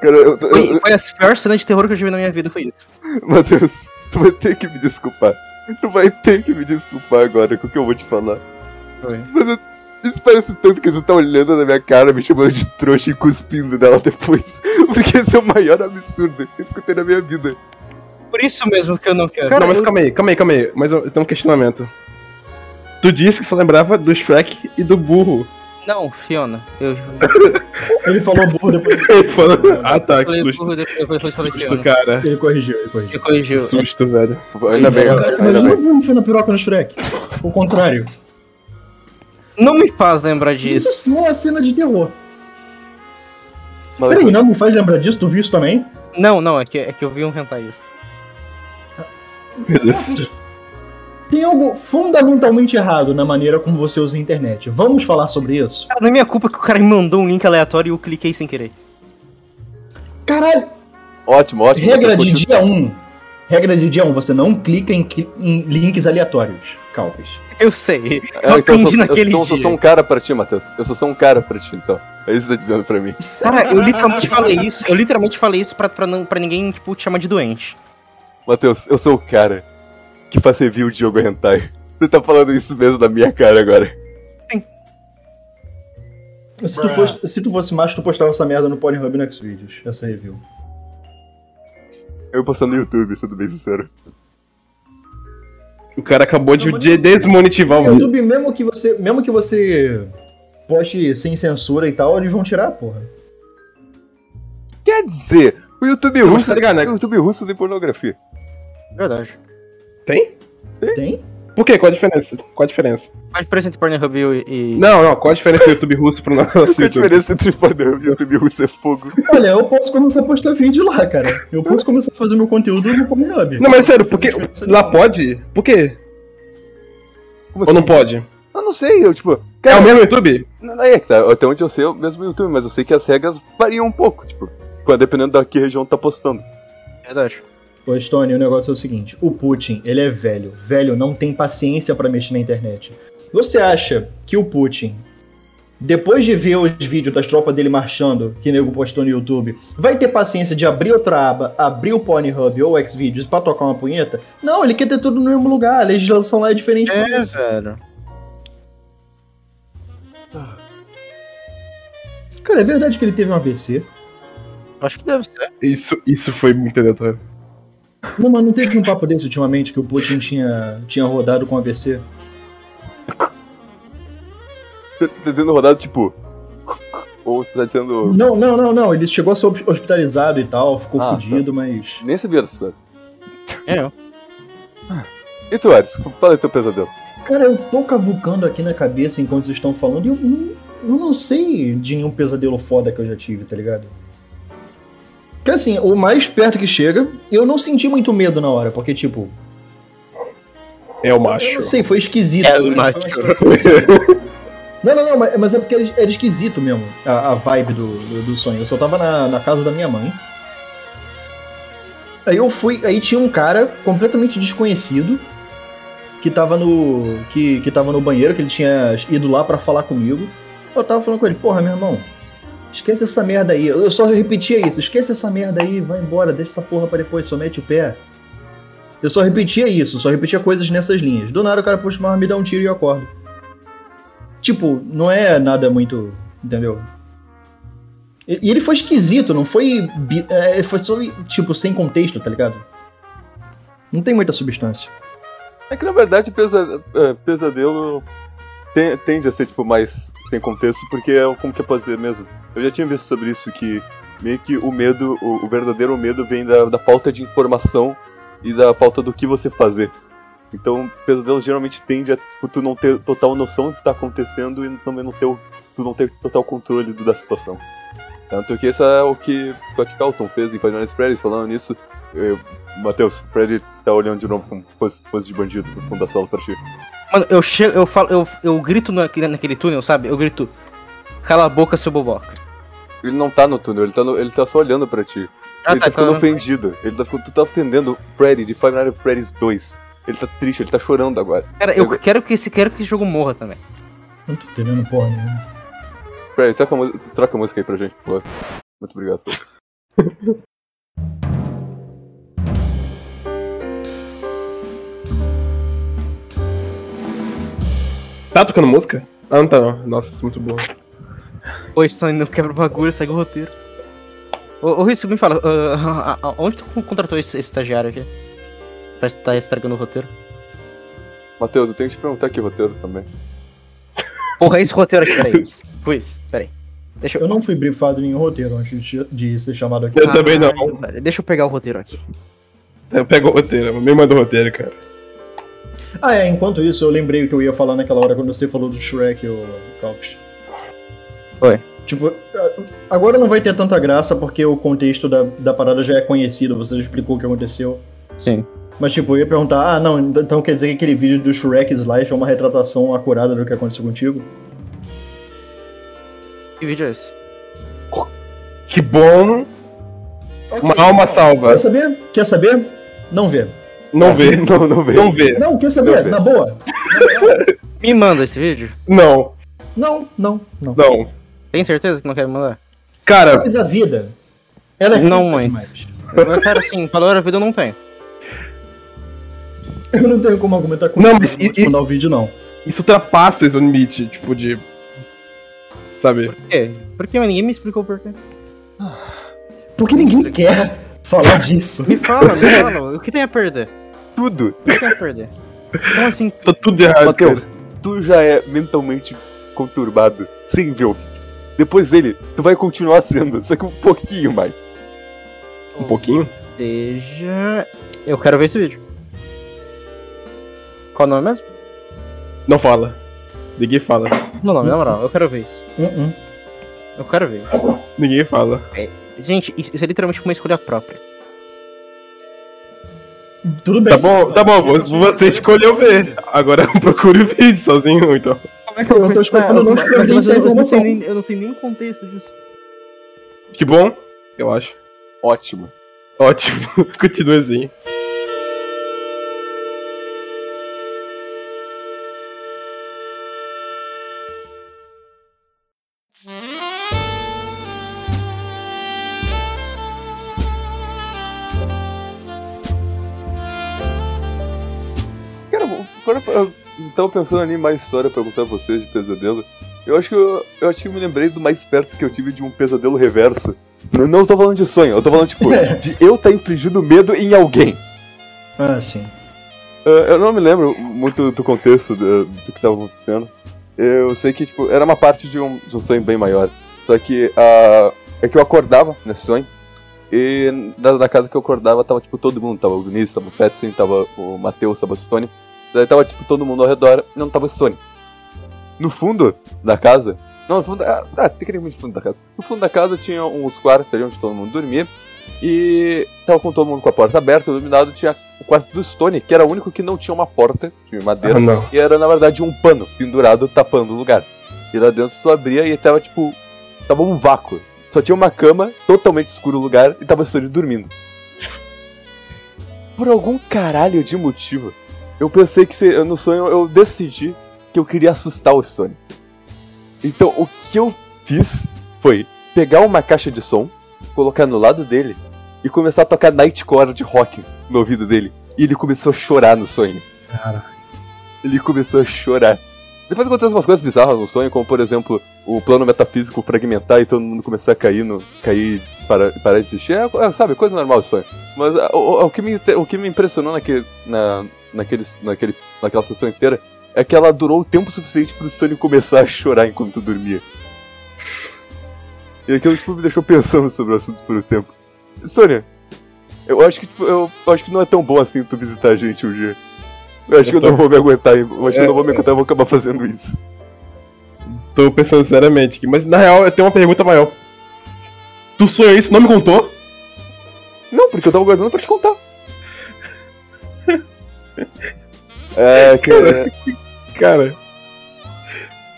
Speaker 1: Cara, eu, eu,
Speaker 2: Foi, foi a pior cena de terror que eu tive na minha vida, foi isso.
Speaker 1: Matheus, tu vai ter que me desculpar. Tu vai ter que me desculpar agora com o que eu vou te falar.
Speaker 2: Foi.
Speaker 1: Mas eu- isso parece tanto que você tá olhando na minha cara, me chamando de trouxa e cuspindo nela depois. Porque esse é o maior absurdo que eu escutei na minha vida.
Speaker 2: Por isso mesmo que eu não quero.
Speaker 3: Não, mas
Speaker 2: eu-
Speaker 3: calma aí, calma aí, calma aí. Mas eu eu tenho um questionamento. Tu disse que só lembrava do Shrek e do burro.
Speaker 2: Não, Fiona. Eu
Speaker 4: Ele falou burro depois.
Speaker 3: Ele falou, ah tá, que
Speaker 2: falei
Speaker 3: susto.
Speaker 2: burro, depois depois
Speaker 3: Que susto,
Speaker 2: Fiona.
Speaker 3: cara.
Speaker 4: Ele corrigiu, ele corrigiu.
Speaker 2: Que corrigiu.
Speaker 3: Que susto, velho.
Speaker 1: Ainda bem,
Speaker 4: Cara, Imagina o burro enfiando a piroca no Shrek. O contrário.
Speaker 2: Não me faz lembrar disso.
Speaker 4: Isso não é cena de terror. Peraí, não me faz lembrar disso? Tu viu isso também?
Speaker 2: Não, não, é que, é que eu vi um hentai isso.
Speaker 3: Deus.
Speaker 4: Tem algo fundamentalmente errado na maneira como você usa a internet. Vamos falar sobre isso?
Speaker 2: Cara, não é minha culpa que o cara me mandou um link aleatório e eu cliquei sem querer.
Speaker 4: Caralho,
Speaker 1: Ótimo, ótimo.
Speaker 4: regra de dia 1. Regra de dia 1, você não clica em, em links aleatórios. Calpes.
Speaker 2: Eu sei.
Speaker 1: É,
Speaker 2: eu
Speaker 1: então eu
Speaker 2: aprendi
Speaker 1: sou,
Speaker 2: naquele
Speaker 1: então eu só
Speaker 2: dia.
Speaker 1: sou um cara pra ti, Matheus. Eu só sou um cara pra ti, então. É isso que você tá dizendo pra mim.
Speaker 2: Cara, eu literalmente falei isso. Eu literalmente falei isso pra, pra, não, pra ninguém, tipo, te chamar de doente.
Speaker 1: Matheus, eu sou o cara que faz review de jogo hentai. Você tá falando isso mesmo na minha cara agora.
Speaker 4: Se tu, fosse, se tu fosse macho, tu postava essa merda no Pornhub no Xvideos, essa review.
Speaker 1: Eu postando no YouTube, sendo bem sincero.
Speaker 3: O cara acabou de de desmonetivar o.
Speaker 4: YouTube, mesmo que você, mesmo que você poste sem censura e tal, eles vão tirar, porra.
Speaker 1: Quer dizer, o YouTube russo.
Speaker 3: tá ligado, né?
Speaker 1: O YouTube russo tem pornografia.
Speaker 2: Verdade.
Speaker 3: Tem?
Speaker 4: Tem?
Speaker 3: Por quê? Qual a diferença? Qual a diferença?
Speaker 2: Qual a diferença entre Pornhub e... e-
Speaker 3: Não, não, qual a diferença do YouTube russo pro nosso
Speaker 1: Qual a
Speaker 3: YouTube?
Speaker 1: diferença entre pornografia e YouTube russo é fogo?
Speaker 4: Olha, eu posso começar a postar vídeo lá, cara. Eu posso começar a fazer meu conteúdo no Pornhub.
Speaker 3: Não, mas sério, por que
Speaker 4: Não faz diferença
Speaker 3: lá pode? Por quê?
Speaker 1: Como
Speaker 3: Ou não
Speaker 1: assim?
Speaker 3: pode?
Speaker 1: Eu não sei, eu tipo.
Speaker 3: É
Speaker 1: Cara,
Speaker 3: o mesmo YouTube?
Speaker 1: Não, é que tá, até onde eu sei é o mesmo YouTube, mas eu sei que as regras variam um pouco, tipo, dependendo da que região tá postando.
Speaker 2: Verdade.
Speaker 4: Ô, Stone, o negócio é o seguinte: o Putin, ele é velho. Velho não tem paciência para mexer na internet. Você acha que o Putin, depois de ver os vídeos das tropas dele marchando, que nego postou no YouTube, vai ter paciência de abrir outra aba, abrir o Pornhub ou o Xvideos pra tocar uma punheta? Não, ele quer ter tudo no mesmo lugar. A legislação lá é diferente
Speaker 2: é, por
Speaker 4: isso.
Speaker 2: velho.
Speaker 4: Cara, é verdade que ele teve um AVC?
Speaker 2: Acho que deve ser.
Speaker 3: Isso, isso foi muito aleatório.
Speaker 4: Não, mas não teve um papo desse ultimamente que o Putin tinha, tinha rodado com AVC?
Speaker 1: Tu tá dizendo rodado, tipo. Ou tu tá dizendo.
Speaker 4: Não, não, não, não. Ele chegou a ser hospitalizado e tal, ficou
Speaker 1: Ah,
Speaker 4: fudido, mas.
Speaker 1: Nem sabia história.
Speaker 2: É, eu.
Speaker 1: E tu, Ares? Fala aí teu pesadelo.
Speaker 4: Cara, eu tô cavucando aqui na cabeça enquanto vocês estão falando e eu não, eu não sei de nenhum pesadelo foda que eu já tive, tá ligado? Porque assim, o mais perto que chega, eu não senti muito medo na hora, porque tipo,
Speaker 3: É o
Speaker 4: eu
Speaker 3: macho.
Speaker 4: não sei, foi esquisito.
Speaker 2: É o
Speaker 4: né?
Speaker 2: macho.
Speaker 4: Não, não, não, mas, mas é porque era, era esquisito mesmo a, a vibe do, do, do sonho. Eu só tava na, na casa da minha mãe. Aí eu fui, aí tinha um cara completamente desconhecido que tava no que, que tava no banheiro, que ele tinha ido lá pra falar comigo. Eu tava falando com ele, porra, meu irmão, esquece essa merda aí. Eu só repetia isso, esquece essa merda aí, vai embora, deixa essa porra pra depois, só mete o pé. Eu só repetia isso, só repetia coisas nessas linhas. Do nada o cara puxa uma arma, me dá um tiro e eu acordo. Tipo, não é nada muito. Entendeu? E ele foi esquisito, não foi. é, foi só, tipo, sem contexto, tá ligado? Não tem muita substância.
Speaker 1: É que na verdade pesa- é, pesadelo te- tende a ser tipo mais sem contexto, porque é como que eu posso dizer mesmo? Eu já tinha visto sobre isso que meio que o medo, o, o verdadeiro medo vem da, da falta de informação e da falta do que você fazer. Então, pesadelo geralmente tende a tipo, tu não ter total noção do que tá acontecendo e também não ter tu não ter total controle do- da situação. Tanto que isso é o que Scott Calton fez em at Freddy's, falando nisso. Eu, Matheus, o Freddy tá olhando de novo com pose, de bandido no fundo da sala pra ti.
Speaker 2: Mano, eu chego, eu falo, eu, eu grito naquele, naquele túnel, sabe? Eu grito. Cala a boca, seu boboca.
Speaker 1: Ele não tá no túnel, ele tá, no- ele tá só olhando pra ti. ele tá, ficando
Speaker 2: falando-
Speaker 1: ofendido. Ele tá ficando, tu tá ofendendo o Freddy de Five Nights at Freddy's 2. Ele tá triste, ele tá chorando agora.
Speaker 2: Cara, eu quero que esse, quero que esse jogo morra também.
Speaker 4: Não tô entendendo porra nenhuma.
Speaker 1: Freddy, troca a, troca a música aí pra gente, por favor. Muito obrigado.
Speaker 3: Tá tocando música? Ah, não tá não. Nossa, isso é muito bom.
Speaker 2: Oi, só não quebra o bagulho, segue o roteiro. Ô, ô Riz, me fala, ah, ah, ah, onde tu contratou esse, esse estagiário aqui? Tá, tá estragando o roteiro?
Speaker 1: Matheus, eu tenho que te perguntar aqui o roteiro também.
Speaker 2: Porra, esse roteiro aqui, peraí. Riz, peraí. Deixa eu.
Speaker 4: Eu não fui brifado em nenhum roteiro antes de, de ser chamado aqui.
Speaker 3: Eu também não.
Speaker 2: Deixa eu pegar o roteiro aqui.
Speaker 3: Eu pego o roteiro, me manda o roteiro, cara.
Speaker 4: Ah, é, enquanto isso, eu lembrei o que eu ia falar naquela hora quando você falou do Shrek, o Calpis.
Speaker 2: Oi.
Speaker 4: Tipo, agora não vai ter tanta graça porque o contexto da, da parada já é conhecido, você já explicou o que aconteceu.
Speaker 2: Sim.
Speaker 4: Mas, tipo, eu ia perguntar, ah, não, então quer dizer que aquele vídeo do Shrek's Life é uma retratação acurada do que aconteceu contigo?
Speaker 2: Que vídeo é esse?
Speaker 3: Que bom. Uma alma salva.
Speaker 4: Quer saber? Quer saber? Não vê.
Speaker 3: Não vê.
Speaker 1: Não, não veio.
Speaker 3: Não vê.
Speaker 4: Não, quer
Speaker 1: Não
Speaker 4: saber?
Speaker 1: vê.
Speaker 4: Na boa?
Speaker 2: Me manda esse vídeo.
Speaker 3: Não.
Speaker 4: Não, não, não.
Speaker 3: Não.
Speaker 2: Tem certeza que não quer me mandar?
Speaker 3: Cara,
Speaker 4: Mas a vida, ela é
Speaker 2: Não muito.
Speaker 4: demais.
Speaker 2: Eu quero sim, valor a vida eu não tenho.
Speaker 4: Eu não tenho como argumentar com
Speaker 3: Não,
Speaker 4: isso,
Speaker 3: mas
Speaker 4: eu vou
Speaker 3: e-
Speaker 4: te mandar o vídeo, não.
Speaker 3: isso ultrapassa esse limite, tipo, de. Sabe?
Speaker 2: Por quê? Porque ninguém me explicou por quê.
Speaker 4: Porque ninguém quer falar disso.
Speaker 2: Me fala, me fala. O que tem a perder?
Speaker 1: Tudo.
Speaker 2: O que tem a perder? Como assim?
Speaker 3: Tá tudo errado.
Speaker 1: Matheus, tu já é mentalmente conturbado sem ver o vídeo. Depois dele, tu vai continuar sendo, só que um pouquinho mais.
Speaker 3: Um pouquinho?
Speaker 2: Seja. Eu quero ver esse vídeo. Qual o nome mesmo?
Speaker 3: Não fala. Ninguém fala.
Speaker 2: Não, nome, na moral, eu quero ver isso.
Speaker 4: Uh-uh.
Speaker 2: Eu quero ver.
Speaker 3: Ninguém fala.
Speaker 2: Gente, isso isso é literalmente uma escolha própria.
Speaker 4: Tudo bem.
Speaker 3: Tá bom, tá bom, vo- você escolheu ver. Agora procure o vídeo sozinho, então.
Speaker 2: Como é
Speaker 4: que informação.
Speaker 2: eu não sei nem o contexto disso.
Speaker 3: Que bom, eu acho.
Speaker 1: Ótimo.
Speaker 3: Ótimo. Continua assim.
Speaker 1: Tava pensando ali em mais história pra contar pra vocês de pesadelo. Eu acho que eu, eu acho que eu me lembrei do mais perto que eu tive de um pesadelo reverso. Não, não tô falando de sonho, eu tô falando, tipo, de eu estar tá infligindo medo em alguém.
Speaker 4: Ah, sim.
Speaker 1: Uh, eu não me lembro muito do contexto do, do que tava acontecendo. Eu sei que, tipo, era uma parte de um, de um sonho bem maior. Só que uh, é que eu acordava nesse sonho. E na, na, casa que eu acordava tava, tipo, todo mundo. Tava o Vinícius, tava o Petson, tava o Matheus, tava o Stone. Daí tava, tipo, todo mundo ao redor e não tava o Stone. No fundo da casa. Não, no fundo. Ah, ah, tecnicamente no fundo da casa. No fundo da casa tinha uns quartos ali onde todo mundo dormia. E tava com todo mundo com a porta aberta, iluminado, tinha o quarto do Stone, que era o único que não tinha uma porta de madeira.
Speaker 3: Ah,
Speaker 1: e era, na verdade, um pano pendurado tapando o lugar. E lá dentro tu abria e tava, tipo. Tava um vácuo. Só tinha uma cama, totalmente escuro o lugar, e tava o Stone dormindo. Por algum caralho de motivo, eu pensei que se, no sonho eu decidi que eu queria assustar o Stone. Então o que eu fiz foi pegar uma caixa de som, colocar no lado dele e começar a tocar Nightcore de rock no ouvido dele. E ele começou a chorar no sonho.
Speaker 4: Caralho.
Speaker 1: Ele começou a chorar. Depois acontecem umas coisas bizarras no sonho, como por exemplo, o plano metafísico fragmentar e todo mundo começar a cair, no, cair para parar de existir. É, é, sabe, coisa normal do sonho. Mas o, o, o, que me, o que me impressionou naquele, na, naquele, naquele, naquela sessão inteira é que ela durou o tempo suficiente para o sonho começar a chorar enquanto dormia. E aquilo tipo, me deixou pensando sobre o assunto por um tempo. Sônia, eu acho que tipo, eu, eu acho que não é tão bom assim tu visitar a gente um dia. Eu acho que eu não vou me aguentar, eu acho que eu não vou me aguentar, eu vou acabar fazendo isso.
Speaker 3: Tô pensando seriamente aqui, mas na real eu tenho uma pergunta maior. Tu sonhou isso, não me contou?
Speaker 1: Não, porque eu tava guardando pra te contar. É.
Speaker 3: Cara, cara.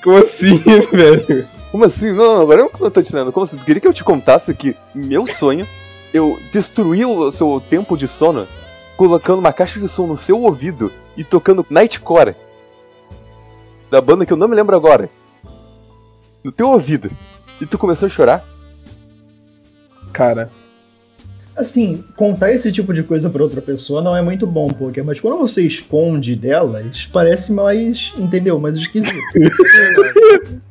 Speaker 3: Como assim, velho?
Speaker 1: Como assim? Não, não, agora eu não tô te dando. Como assim? Tu queria que eu te contasse que meu sonho, eu destruí o seu tempo de sono colocando uma caixa de som no seu ouvido e tocando Nightcore. Da banda que eu não me lembro agora. No teu ouvido. E tu começou a chorar?
Speaker 3: Cara.
Speaker 4: Assim, contar esse tipo de coisa pra outra pessoa não é muito bom, porque mas quando você esconde delas, parece mais, entendeu? Mais esquisito.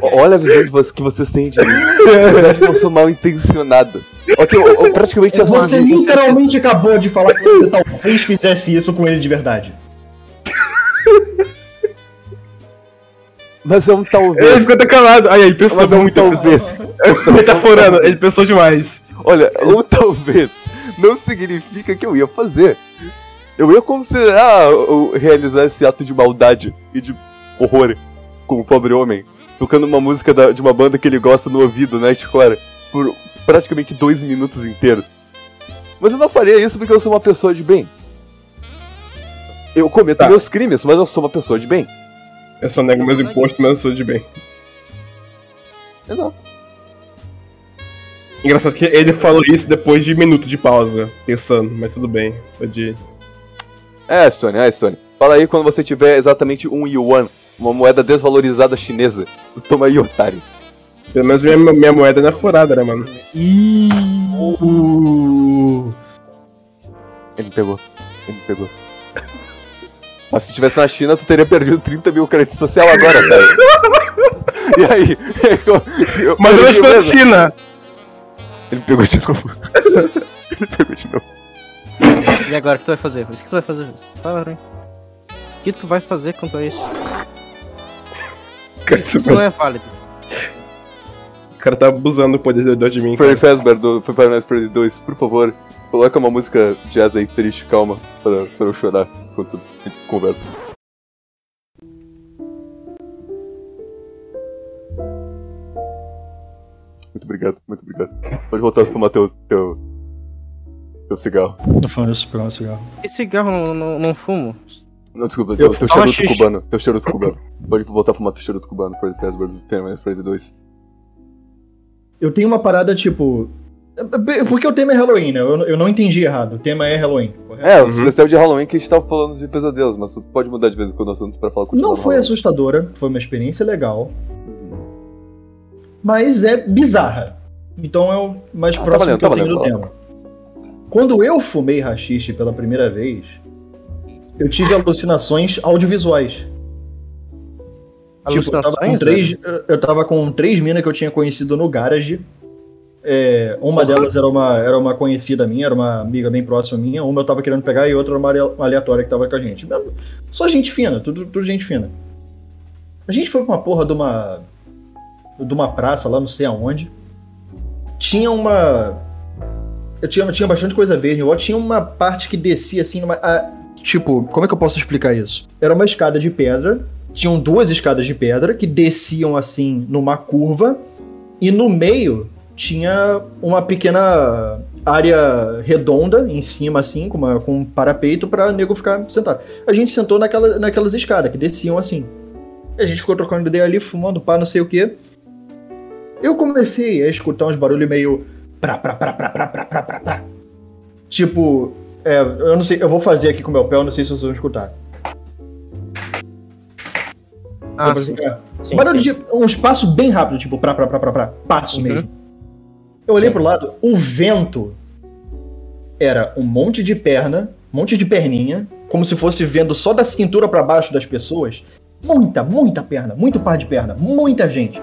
Speaker 1: Olha a visão de você, que vocês têm de mim. Vocês acham que eu sou mal intencionado. Ok, eu, eu praticamente.
Speaker 4: Você literalmente acabou de falar que você talvez fizesse isso com ele de verdade.
Speaker 1: Mas é um talvez.
Speaker 3: Ele ficou calado. Aí, ele pensou
Speaker 1: Mas é um talvez.
Speaker 3: Metaforando, ele pensou demais.
Speaker 1: Olha, um talvez não significa que eu ia fazer. Eu ia considerar realizar esse ato de maldade e de horror com o pobre homem, tocando uma música da, de uma banda que ele gosta no ouvido, Nightcore, por praticamente dois minutos inteiros. Mas eu não faria isso porque eu sou uma pessoa de bem. Eu cometo tá. meus crimes, mas eu sou uma pessoa de bem.
Speaker 3: Eu só nego meus impostos, mas eu sou de bem.
Speaker 1: Exato.
Speaker 3: Engraçado que ele falou isso depois de minuto de pausa, pensando, mas tudo bem, pode
Speaker 1: É, Stone, é, Stone. Fala aí quando você tiver exatamente um yuan, uma moeda desvalorizada chinesa. Toma aí, otário.
Speaker 3: Pelo menos minha, minha moeda não é furada, né, mano?
Speaker 1: Uh. Ele pegou. Ele pegou. Mas se tivesse na China, tu teria perdido 30 mil créditos social agora, cara. e aí?
Speaker 3: Mas eu estou na China!
Speaker 1: Ele pegou de novo. Ele pegou de novo.
Speaker 2: E agora, o que tu vai fazer? O que tu vai fazer, Fala mim. O que tu vai fazer quanto a isso?
Speaker 3: Cara, isso,
Speaker 2: isso não é válido.
Speaker 3: O cara tá abusando do poder de mim.
Speaker 1: Freddy Fazbear do Five Nights Freddy 2, por favor, coloca uma música jazz aí triste, calma, pra, pra eu chorar enquanto a gente conversa. Muito obrigado, muito obrigado. Pode voltar a fumar teu, teu, teu cigarro.
Speaker 4: Tô falando isso pra um cigarro.
Speaker 2: E cigarro não, não, não fumo?
Speaker 1: Não, desculpa, teu, teu charuto xixi. cubano. Teu charuto cubano. Pode voltar a fumar teu charuto cubano, Freddy Fazbear do Penman Freddy 2.
Speaker 4: Eu tenho uma parada tipo. Porque o tema é Halloween, né? Eu, eu não entendi errado. O tema é Halloween,
Speaker 1: correto? É, o uhum. especial de Halloween que a gente tava falando de pesadelos, mas pode mudar de vez em quando o assunto pra falar com
Speaker 4: Não foi assustadora, foi uma experiência legal mas é bizarra. Então é o mais ah, próximo tá valendo, que eu tá tenho do tema. Quando eu fumei rachixe pela primeira vez, eu tive alucinações audiovisuais. Tipo, eu tava com
Speaker 2: Alucinações,
Speaker 4: três, eu tava com três minas que eu tinha conhecido no garage. É, uma delas era uma, era uma conhecida minha, era uma amiga bem próxima minha. Uma eu tava querendo pegar e outra era uma ale- aleatória que tava com a gente. Só gente fina, tudo, tudo gente fina. A gente foi pra uma porra de uma. De uma praça lá, não sei aonde. Tinha uma. Eu tinha, tinha bastante coisa verde. Eu tinha uma parte que descia assim numa. a- tipo, como é que eu posso explicar isso? Era uma escada de pedra. Tinham duas escadas de pedra que desciam assim numa curva. E no meio tinha uma pequena área redonda em cima, assim, com, uma, com um parapeito pra nego ficar sentado. A gente sentou naquela, naquelas escadas que desciam assim. A gente ficou trocando ideia ali, fumando pá, não sei o quê. Eu comecei a escutar uns barulhos meio. Pra, pra, pra, pra, pra, pra, pra, pra, pra. Tipo, é, eu não sei, eu vou fazer aqui com o meu pé, eu não sei se vocês vão escutar.
Speaker 2: Ah, sim. sim,
Speaker 4: Barulho
Speaker 2: sim.
Speaker 4: de um espaço bem rápido, tipo, pra, pra, pra, pra, pra. Passo
Speaker 2: Uhum.
Speaker 4: mesmo. Eu olhei
Speaker 2: Sim.
Speaker 4: pro lado, o vento era um monte de perna, um monte de perninha, como se fosse vendo só da cintura pra baixo das pessoas. Muita, muita perna, muito par de perna, muita gente.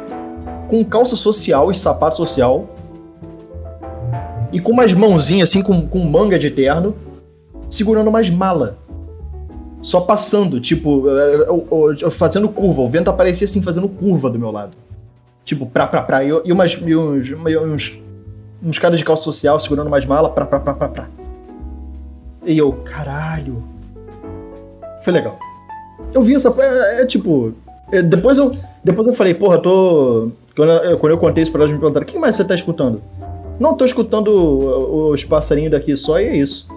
Speaker 4: Com calça social e sapato social. E com umas mãozinhas assim, com, com manga de terno, segurando umas malas só passando, tipo, eu- eu- eu fazendo curva. O vento aparecia assim, fazendo curva do meu lado. Tipo, pra, pra, pra. E, e umas, e uns, uns, uns caras de calça social segurando umas malas, pra, pra, pra, pra, pra. E eu, caralho. Foi legal. Eu vi essa. É, é tipo. é, depois, eu, depois eu falei, porra, tô. Quando eu, quando eu contei isso pra elas, me perguntaram: o que mais você tá escutando? Não, tô escutando os passarinhos daqui só e é isso.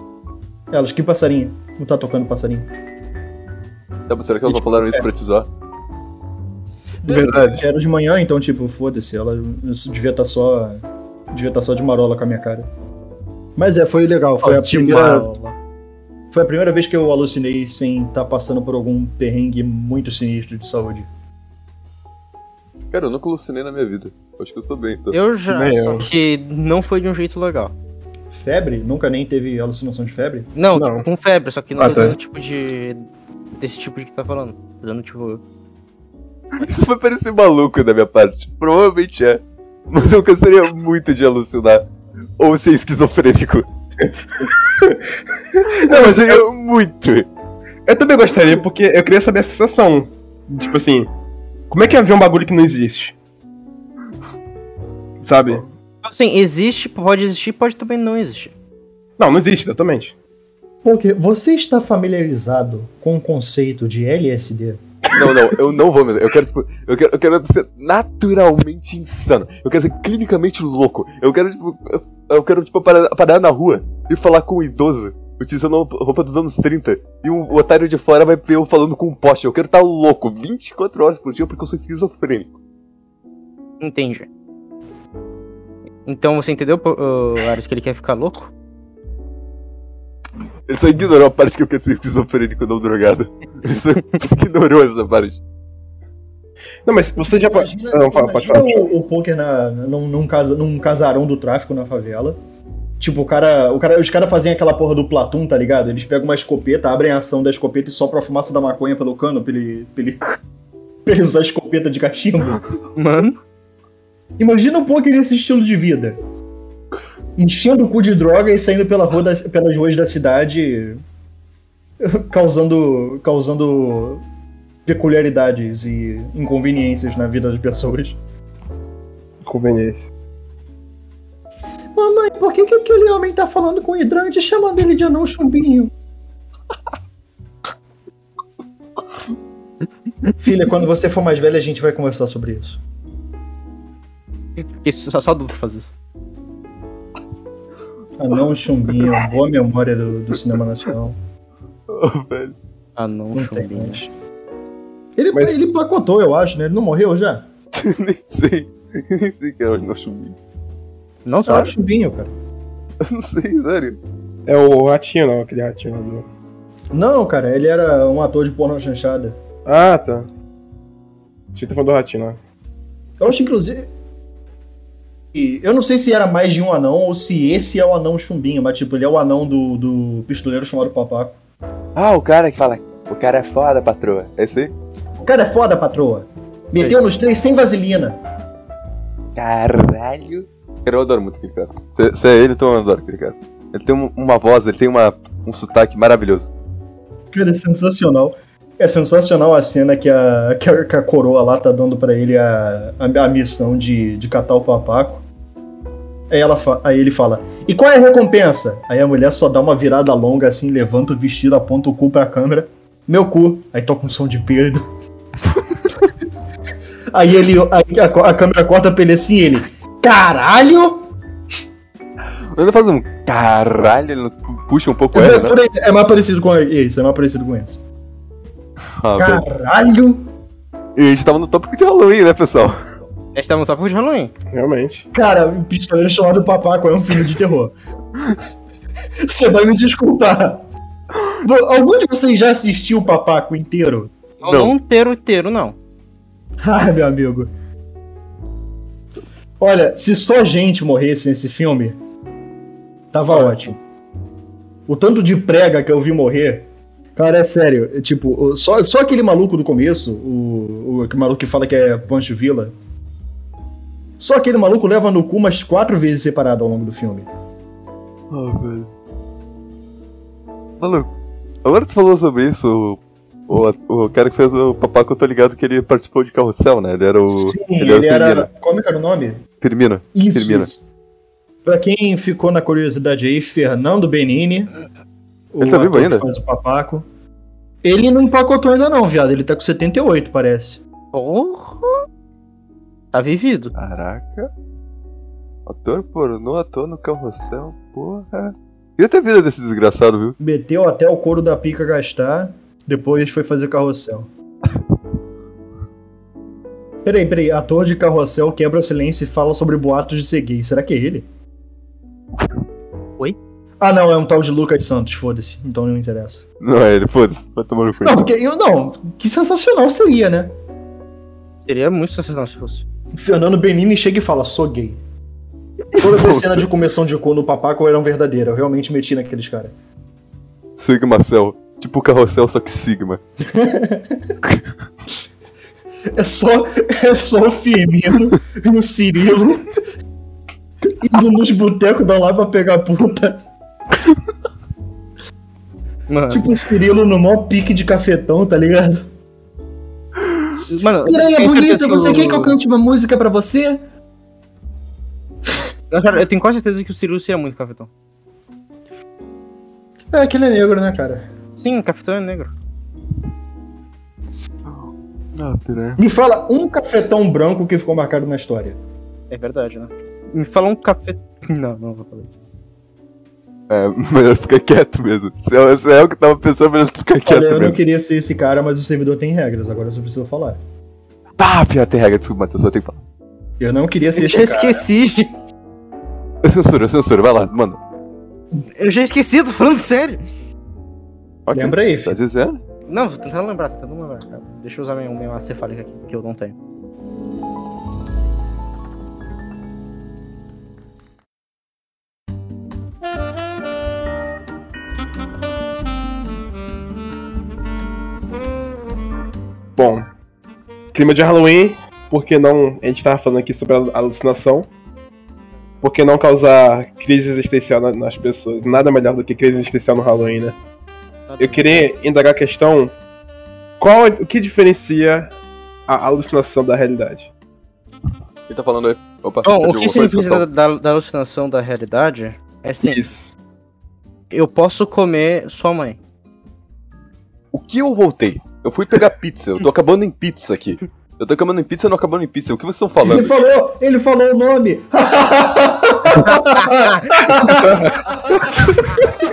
Speaker 4: Elas, que passarinho? Não tá tocando passarinho.
Speaker 1: Tá, será que elas não falaram isso pra te zoar?
Speaker 3: Verdade.
Speaker 4: Era de manhã, então, tipo, foda-se, ela devia estar só. Devia estar só de marola com a minha cara. Mas é, foi legal. Foi, a
Speaker 2: De
Speaker 4: primeira,
Speaker 2: mala.
Speaker 4: foi a primeira vez que eu alucinei sem estar passando por algum perrengue muito sinistro de saúde.
Speaker 1: Cara, eu nunca alucinei na minha vida. Acho que eu tô bem, então.
Speaker 2: Eu já, só
Speaker 3: eu.
Speaker 2: que não foi de um jeito legal.
Speaker 4: Febre? Nunca nem teve alucinação de febre?
Speaker 2: Não,
Speaker 3: Não.
Speaker 2: tipo, com febre, só que não
Speaker 3: Ah,
Speaker 2: tô
Speaker 3: tá.
Speaker 2: dizendo tipo de. desse tipo de que tá falando. Tô dizendo, tipo.
Speaker 1: Isso vai parecer maluco da minha parte. Provavelmente é. Mas eu gostaria muito de alucinar. Ou ser esquizofrênico.
Speaker 3: Não, mas eu,
Speaker 1: muito.
Speaker 3: eu também gostaria, porque eu queria saber a sensação. Tipo assim, como é que é ver um bagulho que não existe? Sabe?
Speaker 2: Assim, existe, pode existir, pode também não existir.
Speaker 3: Não, não existe, totalmente.
Speaker 4: Porque você está familiarizado com o conceito de LSD?
Speaker 1: Não, não, eu não vou mesmo. Eu quero, tipo, eu quero, eu quero ser naturalmente insano. Eu quero ser clinicamente louco. Eu quero, tipo, eu- eu quero, tipo, parar, parar na rua e falar com um idoso, utilizando roupa dos anos 30. E um, o otário de fora vai ver eu falando com um poste. Eu quero estar louco 24 horas por dia porque eu sou esquizofrênico.
Speaker 2: Entendi. Então você entendeu, ô, Ares, que ele quer ficar louco?
Speaker 1: Ele só ignorou a parte que eu quero ser esquizofrênico, não drogado. Ele só ignorou essa parte.
Speaker 3: Não, mas você já pode.
Speaker 4: Imagina,
Speaker 3: Não, fala, pode falar.
Speaker 4: o, o poker na, num, num, casa, num casarão do tráfico na favela. Tipo, o cara, o cara, os caras fazem aquela porra do Platum, tá ligado? Eles pegam uma escopeta, abrem a ação da escopeta e sopram a fumaça da maconha pelo cano pra ele, pra ele, pra ele usar a escopeta de cachimbo.
Speaker 2: Mano.
Speaker 4: Imagina o poker nesse estilo de vida. Enchendo o cu de droga e saindo pela rua das- pelas ruas da cidade, causando, causando peculiaridades e inconveniências na vida das pessoas.
Speaker 3: Conveniência.
Speaker 4: Mamãe, por que, que aquele homem tá falando com o hidrante chamando ele de anão chumbinho? Filha, quando você for mais velha, a gente vai conversar sobre isso.
Speaker 2: Isso, só, só adulto faz isso.
Speaker 4: Anão chumbinho, boa memória do, do cinema nacional.
Speaker 1: Ô, velho.
Speaker 2: Não,
Speaker 4: Não tem
Speaker 2: chumbinho.
Speaker 4: Ele,
Speaker 3: Mas-
Speaker 4: ele pacotou, eu acho, né? Ele não morreu já?
Speaker 1: Nem sei. Nem sei que era o meu chumbinho.
Speaker 2: Não
Speaker 4: Ah,
Speaker 2: só.
Speaker 4: chumbinho, cara.
Speaker 1: Eu não sei, sério.
Speaker 3: É o ratinho, não, aquele ratinho lá do.
Speaker 4: Não, cara, ele era um ator de porno chanchada.
Speaker 3: Ah, tá. Tinha que falando do ratinho lá.
Speaker 4: Eu acho, inclusive. e Eu não sei se era mais de um anão ou se esse é o anão chumbinho, mas tipo, ele é o anão do, do pistoleiro chamado Papaco.
Speaker 1: Ah, o cara que fala. O cara é foda, patroa. É esse aí?
Speaker 4: O cara é foda, patroa. Meteu nos três sem vaselina.
Speaker 1: Caralho. Eu adoro muito aquele cara. Se, é ele, então eu adoro aquele cara. Ele tem um- uma voz, ele tem uma, um sotaque maravilhoso.
Speaker 4: Cara, é sensacional. É sensacional a cena que a, que a, coroa lá tá dando pra ele a, a, a missão de, de catar o papaco. Aí, ela aí ele fala, e qual é a recompensa? Aí a mulher só dá uma virada longa assim, levanta o vestido, aponta o cu pra câmera. Meu cu. Aí toca um som de peido. aí ele. Aí a, a câmera corta pra ele assim ele. Caralho!
Speaker 1: Ele faz um caralho, ele puxa um pouco
Speaker 4: É,
Speaker 1: ele, né?
Speaker 4: é mais parecido com isso, é mais parecido com isso.
Speaker 1: Ah.
Speaker 4: Caralho!
Speaker 1: E a gente tava no tópico de Halloween, né, pessoal?
Speaker 2: A gente tava no tópico de Halloween.
Speaker 3: Realmente.
Speaker 4: Cara, o Pistoleiro Chamado Papaco é um filme de terror. Você vai me desculpar. Algum de vocês já assistiu o Papaco inteiro?
Speaker 2: Não,
Speaker 1: Não.
Speaker 2: não inteiro, inteiro, não.
Speaker 4: Ai, meu amigo. Olha, se só gente morresse nesse filme, tava ótimo. O tanto de prega que eu vi morrer. Cara, é sério. é tipo, só, só aquele maluco do começo, o, o aquele maluco que fala que é Pancho Villa. Só aquele maluco leva no cu umas quatro vezes separado ao longo do filme.
Speaker 1: Ah, velho. Maluco, agora tu falou sobre isso, o, o, cara que fez o papaco, eu tô ligado que ele participou de Carrossel, né? Ele era o
Speaker 4: Sim,
Speaker 1: ele
Speaker 4: ele,
Speaker 1: era.
Speaker 4: Como é que era o nome?
Speaker 1: Firmino.
Speaker 4: Isso.
Speaker 1: Firmino.
Speaker 4: isso. Pra quem ficou na curiosidade aí, Fernando Benini.
Speaker 1: Ele tá vivo ainda?
Speaker 4: Faz o papaco. Ele não empacotou ainda não, viado. Ele tá com 78, parece.
Speaker 2: Porra! Tá vivido.
Speaker 1: Caraca. Ator pornô, ator no Carrossel, porra. Queria ter a vida desse desgraçado, viu?
Speaker 4: Meteu até o couro da pica gastar. Depois foi fazer carrossel. Peraí, peraí. Ator de carrossel quebra o silêncio e fala sobre boatos de ser gay. Será que é ele?
Speaker 2: Oi?
Speaker 4: Ah, não. É um tal de Lucas Santos. Foda-se. Então não interessa.
Speaker 1: Não é ele, foda-se, vai tomar no cu.
Speaker 4: Não, porque eu não. Que sensacional seria, né?
Speaker 2: Seria muito sensacional se fosse.
Speaker 4: Fernando Benini chega e fala, sou gay. Todas as cenas de começão de cu no papaco eram verdadeiras. Eu realmente meti naqueles caras.
Speaker 1: Sigma Cell. Tipo o Carrossel, só que Sigma.
Speaker 4: É só, é só o Firmino e o Cirilo indo nos botecos da lá pra pegar puta.
Speaker 2: Mano,
Speaker 4: Tipo o Cirilo no maior pique de cafetão, tá ligado?
Speaker 2: mano
Speaker 4: Piranha
Speaker 2: tenho
Speaker 4: bonita, você quer que eu cante uma música pra você?
Speaker 2: Eu, cara, eu tenho quase certeza que o Cirilo seria muito cafetão.
Speaker 4: É, aquele é negro, né, cara?
Speaker 2: Sim, cafetão é negro.
Speaker 1: Ah, piranha.
Speaker 4: Me fala um cafetão branco que ficou marcado na história.
Speaker 2: É verdade, né? Me fala um café. Não, não vou falar isso.
Speaker 1: É, melhor ficar quieto mesmo. Se é, se é o que eu tava pensando, melhor ficar quieto
Speaker 4: Olha, eu não
Speaker 1: mesmo.
Speaker 4: queria ser esse cara, mas o servidor tem regras, agora você precisa falar.
Speaker 1: Ah, pior, tem regra, desculpa, Matheus, só tem que falar.
Speaker 4: Eu não queria ser
Speaker 2: Eu
Speaker 4: esse
Speaker 2: já
Speaker 4: cara.
Speaker 2: esqueci.
Speaker 1: Eu censuro, eu censuro, vai lá, manda.
Speaker 2: Eu já esqueci, tô falando sério.
Speaker 1: Ok,
Speaker 4: Lembra aí,
Speaker 1: Tá
Speaker 4: filho.
Speaker 1: dizendo?
Speaker 2: Não, tô tentando lembrar, tô tentando lembrar. cara. Deixa eu usar minha, minha cefálica aqui, que eu não tenho.
Speaker 3: Bom, clima de Halloween, por que não. A gente tava falando aqui sobre a alucinação. Por que não causar crise existencial na- nas pessoas? Nada melhor do que crise existencial no Halloween, né? Eu queria indagar a questão: qual, o que diferencia a alucinação da realidade?
Speaker 1: Quem tá falando aí? Opa,
Speaker 2: Bom,
Speaker 1: perdi
Speaker 2: o que significa
Speaker 1: eu
Speaker 2: da, da, da alucinação da realidade é sim,
Speaker 3: Isso.
Speaker 2: eu posso comer sua mãe.
Speaker 1: O que eu voltei? Eu fui pegar pizza, eu tô acabando em pizza aqui. Eu tô acabando em pizza e não acabando em pizza. O que vocês estão
Speaker 4: Ele
Speaker 1: falando?
Speaker 4: falou, ele falou o nome.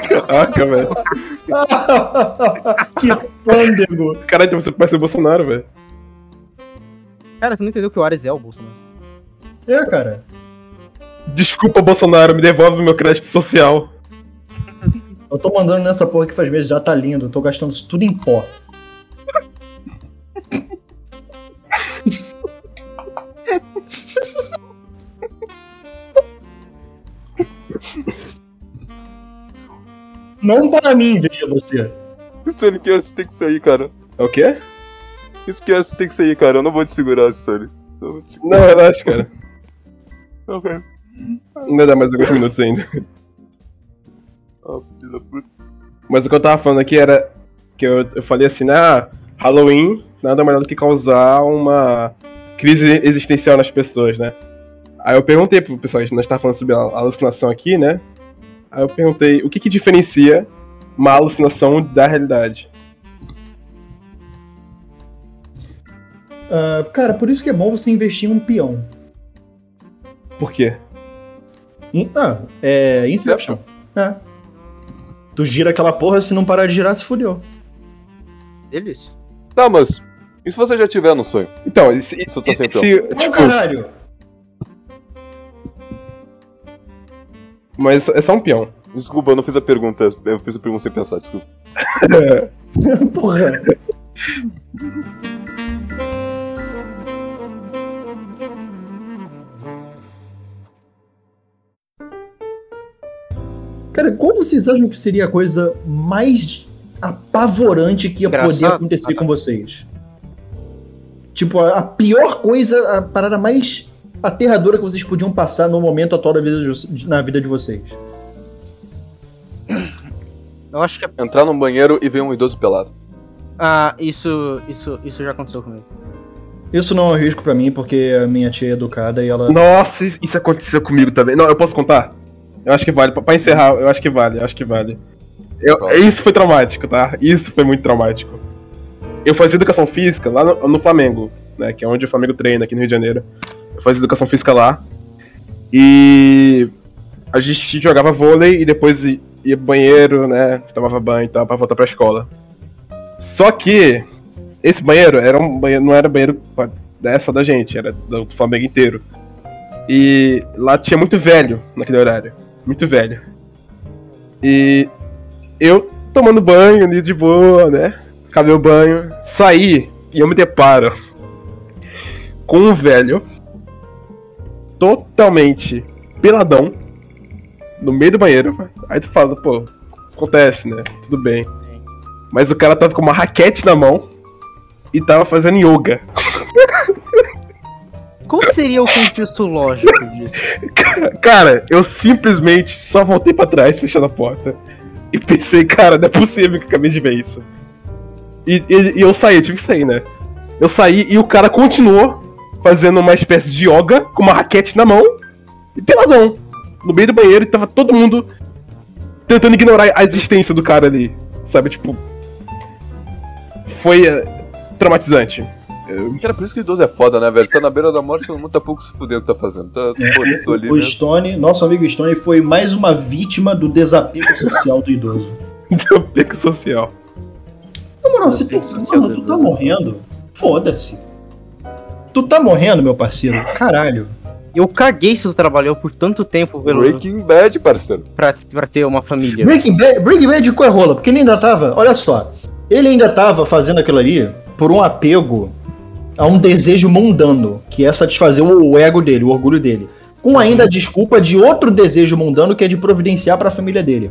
Speaker 3: Caraca, velho.
Speaker 4: que pândego.
Speaker 3: Caralho, você parece o Bolsonaro, velho.
Speaker 2: Cara, você não entendeu que o Ares é o Bolsonaro.
Speaker 4: É, cara.
Speaker 3: Desculpa, Bolsonaro, me devolve meu crédito social.
Speaker 4: Eu tô mandando nessa porra que faz meses, já tá lindo. Eu tô gastando isso tudo em pó. Não para mim, veja você.
Speaker 1: Stone Cast tem que sair, cara.
Speaker 3: É o quê?
Speaker 1: Esquece, tem que sair, cara. Eu não vou te segurar história. Não te segurar.
Speaker 3: Não, relaxa, cara.
Speaker 1: Ok.
Speaker 3: Ainda dá mais alguns minutos ainda.
Speaker 1: Ah, filho da puta.
Speaker 3: Mas o que eu tava falando aqui era que eu, eu falei assim, né? Ah, Halloween nada melhor do que causar uma crise existencial nas pessoas, né? Aí eu perguntei pro pessoal, a gente tava falando sobre a alucinação aqui, né? Aí eu perguntei, o que que diferencia uma alucinação da realidade?
Speaker 4: Ah, cara, por isso que é bom você investir em um peão.
Speaker 3: Por quê?
Speaker 4: In- ah, é Inception. É. Tu gira aquela porra, se não parar de girar, se fudeu.
Speaker 2: Delícia.
Speaker 1: Tá, mas. E se você já tiver no sonho?
Speaker 3: Então, se,
Speaker 1: Isso tá
Speaker 3: se,
Speaker 1: sem
Speaker 3: se-
Speaker 4: Ô,
Speaker 3: tipo,
Speaker 4: caralho!
Speaker 3: mas é só um peão.
Speaker 1: Desculpa, eu não fiz a pergunta. Eu fiz a pergunta sem pensar, desculpa.
Speaker 4: porra! Cara, qual vocês acham que seria a coisa mais apavorante que ia poder
Speaker 2: Engraçado.
Speaker 4: acontecer com vocês? Tipo, a, a pior coisa, a parada mais aterradora que vocês podiam passar no momento atual da vida de na vida de vocês.
Speaker 2: Eu acho que. é-
Speaker 1: Entrar num banheiro e ver um idoso pelado.
Speaker 2: Ah, isso, isso, isso já aconteceu comigo.
Speaker 4: Isso não é um risco pra mim, porque a minha tia é educada e ela.
Speaker 3: Nossa, isso aconteceu comigo também. Não, eu posso contar? Eu acho que vale. Pra, encerrar, eu acho que vale, eu acho que vale. Eu- isso foi traumático, tá? Isso foi muito traumático. Eu fazia educação física lá no, no Flamengo, né? Que é onde o Flamengo treina, aqui no Rio de Janeiro. Eu fazia educação física lá. E a gente jogava vôlei e depois ia pro banheiro, né? Tomava banho e tal, pra voltar pra escola. Só que esse banheiro era um banheiro, não era banheiro né, só da gente, era do Flamengo inteiro. E lá tinha muito velho naquele horário. Muito velho. E eu tomando banho ali de boa, né? Acabei o banho, saí e eu me deparo com um velho totalmente peladão no meio do banheiro. Aí tu fala, pô, acontece, né? Tudo bem. Mas o cara tava com uma raquete na mão e tava fazendo yoga.
Speaker 2: Qual seria o contexto lógico disso?
Speaker 3: Cara, eu simplesmente só voltei pra trás, fechando a porta. E pensei, cara, não é possível que eu acabei de ver isso. E, e- e eu saí, eu tive que sair, né? Eu saí e o cara continuou fazendo uma espécie de yoga com uma raquete na mão e peladão. No meio do banheiro e tava todo mundo tentando ignorar a existência do cara ali. Sabe, tipo. Foi eh, traumatizante. Eu-
Speaker 1: Cara, por isso que idoso é foda, né, velho? Tá na beira da morte, todo mundo tá pouco se fudendo o que tá fazendo. Tá, pô, estou ali
Speaker 4: O
Speaker 1: mesmo.
Speaker 4: Stone, nosso amigo Stone, foi mais uma vítima do desapego social do idoso.
Speaker 3: Deu pico social.
Speaker 4: Na moral, se tu, mano, tu tá morrendo, foda-se. Tu tá morrendo, meu parceiro. Caralho.
Speaker 2: Eu caguei se tu trabalhou por tanto tempo pelo,
Speaker 1: Breaking Bad, parceiro.
Speaker 2: pra, pra ter uma família.
Speaker 4: Breaking Bad, Breaking Bad qual é rola? Porque ele ainda tava, olha só, ele ainda tava fazendo aquilo ali por um apego a um desejo mundano, que é satisfazer o ego dele, o orgulho dele. Com ainda a desculpa de outro desejo mundano que é de providenciar pra família dele.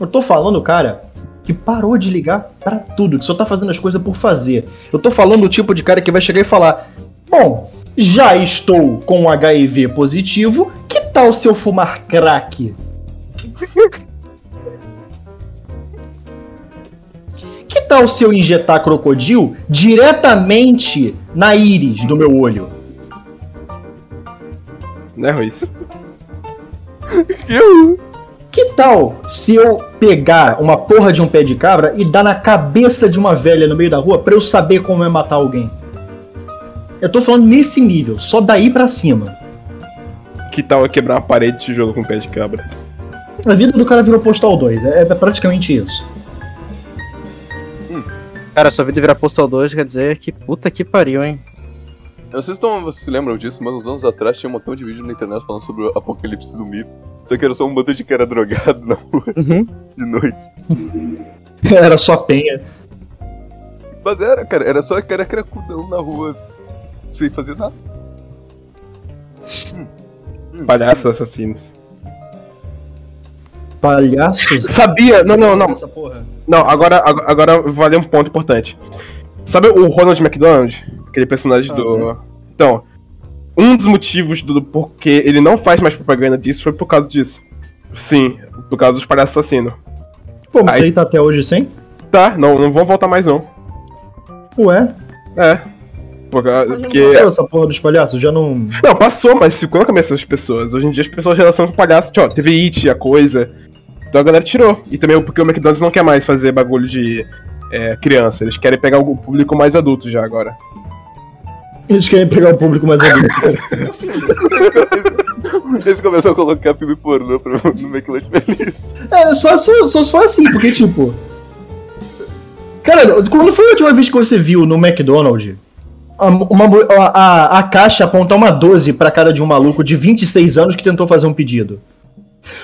Speaker 4: Eu tô falando, cara, que parou de ligar pra tudo, que só tá fazendo as coisas por fazer. Eu tô falando do tipo de cara que vai chegar e falar: Bom, já estou com HIV positivo, que tal se eu fumar crack? Que tal se eu injetar crocodilo diretamente na íris do meu olho?
Speaker 3: Né, Ruiz?
Speaker 1: Eu?
Speaker 4: Que tal se eu pegar uma porra de um pé de cabra e dar na cabeça de uma velha no meio da rua pra eu saber como é matar alguém? Eu tô falando nesse nível, só daí pra cima.
Speaker 3: Que tal eu quebrar uma parede de tijolo com pé de cabra?
Speaker 4: A vida do cara virou Postal 2, é, é praticamente isso.
Speaker 2: Cara, sua vida virar Postal 2 quer dizer que puta que pariu, hein?
Speaker 1: Eu não sei se vocês se lembram disso, mas uns anos atrás tinha um montão de vídeo na internet falando sobre o apocalipse zumbi. Só que era só um bando de cara drogado na rua
Speaker 2: Uhum.
Speaker 1: de noite.
Speaker 4: Era só penha.
Speaker 1: Mas era, cara, era só cara cracudão na rua, sem fazer nada.
Speaker 3: Palhaços assassinos.
Speaker 4: Palhaços?
Speaker 3: Sabia? Não, não, não.
Speaker 4: Essa porra.
Speaker 3: Não, agora, ag- agora vale um ponto importante. Sabe o Ronald McDonald? Aquele personagem do. Então, um dos motivos do porquê ele não faz mais propaganda disso foi por causa disso. Sim, por causa dos palhaços assassinos.
Speaker 4: Pô, mas
Speaker 3: Aí-
Speaker 4: ele tá até hoje sem?
Speaker 3: Tá, não, não vão voltar mais não.
Speaker 4: Ué?
Speaker 3: É. Por causa- Porque.
Speaker 4: Passou essa porra dos palhaços? Já não.
Speaker 3: Não, passou, mas ficou na cabeça das pessoas. Hoje em dia as pessoas relacionam com palhaço. Tipo, ó, teve It, a coisa. Então a galera tirou. E também porque o McDonald's não quer mais fazer bagulho de é, criança. Eles querem pegar o público mais adulto já agora.
Speaker 4: Eles querem pegar o público mais adulto.
Speaker 1: Eles começaram a colocar filme pornô pra, no McLanche Feliz.
Speaker 4: É, só, só, só se for assim, porque tipo. Cara, quando foi a última vez que você viu no McDonald's a, uma a, a, a caixa apontar uma 12 pra cara de um maluco de 26 anos que tentou fazer um pedido?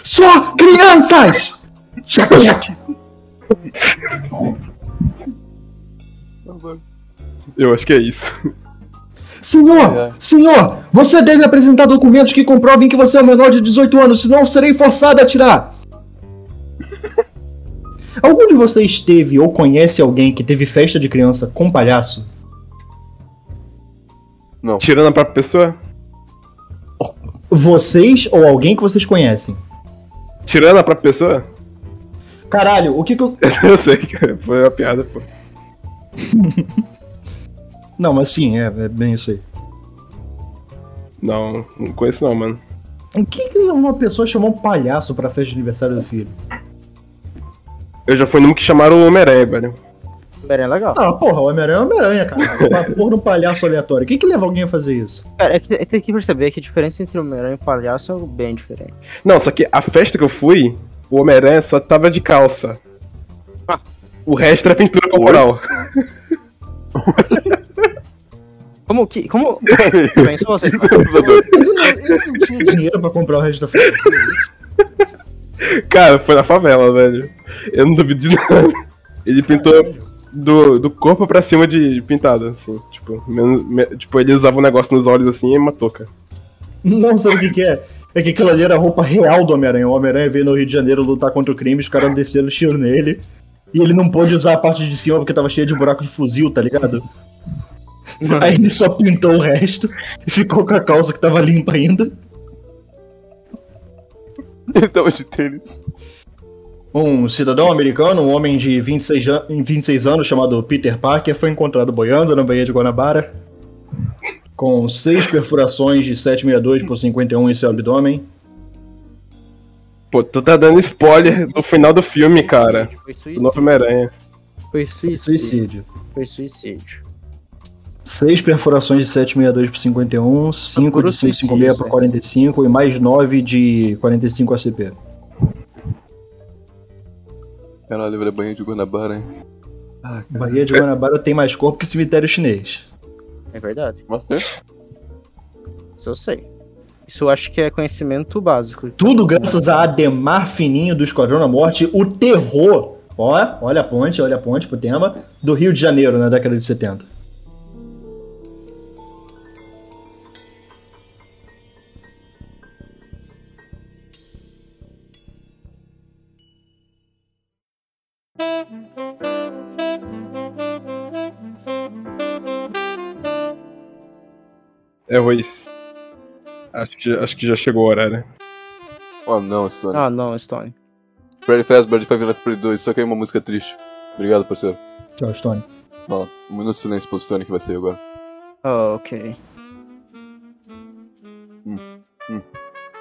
Speaker 4: Só crianças! Check, check.
Speaker 3: Eu acho que é isso.
Speaker 4: Senhor,
Speaker 1: É.
Speaker 4: senhor, você deve apresentar documentos que comprovem que você é menor de 18 anos, senão serei forçado a tirar. Algum de vocês teve ou conhece alguém que teve festa de criança com palhaço?
Speaker 3: Tirando a própria pessoa?
Speaker 4: Vocês ou alguém que vocês conhecem?
Speaker 3: Tirando a própria pessoa?
Speaker 4: Caralho, o que que eu.
Speaker 3: Eu sei, cara. Foi uma piada, pô.
Speaker 4: Não, mas sim, é, é bem isso aí.
Speaker 3: Não, não conheço não, mano.
Speaker 4: O que que uma pessoa chamou um palhaço pra festa de aniversário do filho?
Speaker 3: Eu já fui num que chamaram o Homem-Aranha, velho.
Speaker 2: Pera, é legal.
Speaker 4: Ah, porra, o Homem-Aranha é o Homem-Aranha, cara. Uma porra de um palhaço aleatório. O que que leva alguém a fazer isso?
Speaker 2: Cara, é que, é que tem que perceber que a diferença entre o Homem-Aranha e o palhaço é bem diferente.
Speaker 3: Não, só que a festa que eu fui, o Homem-Aranha só tava de calça.
Speaker 2: Ah.
Speaker 3: O resto era pintura corporal.
Speaker 2: Como que. Como. Pensa você.
Speaker 1: Assustador.
Speaker 4: Ele não tinha dinheiro pra comprar o resto da festa.
Speaker 3: Cara, foi na favela, velho. Eu não duvido de nada. Ele pintou do, do corpo pra cima de pintado, assim. Tipo, menos- me- tipo, ele usava um negócio nos olhos assim e matou, cara.
Speaker 4: Não sabe o que, que é? É que aquilo ali era a roupa real do Homem-Aranha. O Homem-Aranha veio no Rio de Janeiro lutar contra o crime, os caras desceram o tiro nele. E ele não pôde usar a parte de cima porque tava cheia de buraco de fuzil, tá ligado? Aí ele só pintou o resto e ficou com a calça que tava limpa ainda.
Speaker 1: Ele tava de tênis.
Speaker 4: Um cidadão americano, um homem de 26, an- 26 anos chamado Peter Parker, foi encontrado boiando na Baía de Guanabara com seis perfurações de 762 por 51 em seu abdômen.
Speaker 3: Pô, tu tá dando spoiler do final do filme, cara.
Speaker 2: Foi
Speaker 3: Do
Speaker 2: suicídio.
Speaker 3: novo Homem-Aranha.
Speaker 2: Foi suicídio.
Speaker 4: Suicídio.
Speaker 2: Foi suicídio.
Speaker 4: Seis perfurações de 762 por 51, 5
Speaker 2: Puro
Speaker 4: de 556 por
Speaker 2: suicídio,
Speaker 4: 45 e mais 9 de 45 ACP.
Speaker 1: Caralho, velho, banho de Guanabara, hein? Ah.
Speaker 4: Baía de Guanabara tem mais corpo que cemitério chinês.
Speaker 2: É verdade.
Speaker 1: Mas é.
Speaker 2: Isso eu sei. Isso eu acho que é conhecimento básico.
Speaker 4: Tudo graças a Ademar Fininho do Esquadrão da Morte, o terror. Ó, olha a ponte, olha a ponte pro tema, do Rio de Janeiro na década de 70.
Speaker 3: É, Ruiz. Acho que, acho que já chegou o horário.
Speaker 1: Oh não, Stone.
Speaker 2: Ah, não, Stone.
Speaker 1: Freddy de Five Nights at Freddy 2, só que aí uma música triste. Obrigado, parceiro.
Speaker 4: Tchau, Stone.
Speaker 1: Ó, um minuto de silêncio pro Stone que vai sair agora.
Speaker 2: Ah, ok.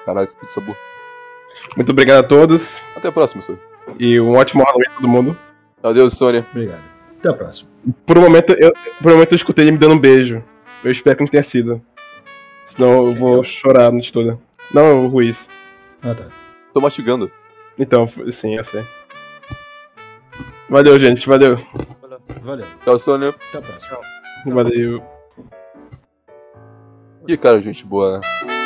Speaker 1: Caralho, que pizza boa.
Speaker 3: Muito obrigado a todos.
Speaker 1: Até a próxima, Stone.
Speaker 3: E um ótimo Halloween pra todo mundo.
Speaker 1: Adeus, Stone.
Speaker 4: Obrigado. Até a próxima.
Speaker 3: Por um momento, eu, por um momento eu escutei ele me dando um beijo. Eu espero que não tenha sido. Senão eu vou chorar a noite toda. Não, o Ruiz.
Speaker 4: Ah, tá.
Speaker 1: Tô mastigando.
Speaker 3: Então, sim, eu sei. Valeu, gente. Valeu.
Speaker 4: Valeu.
Speaker 1: Tchau, Stone.
Speaker 4: Até a próxima.
Speaker 3: Valeu.
Speaker 1: Que cara, gente boa, né?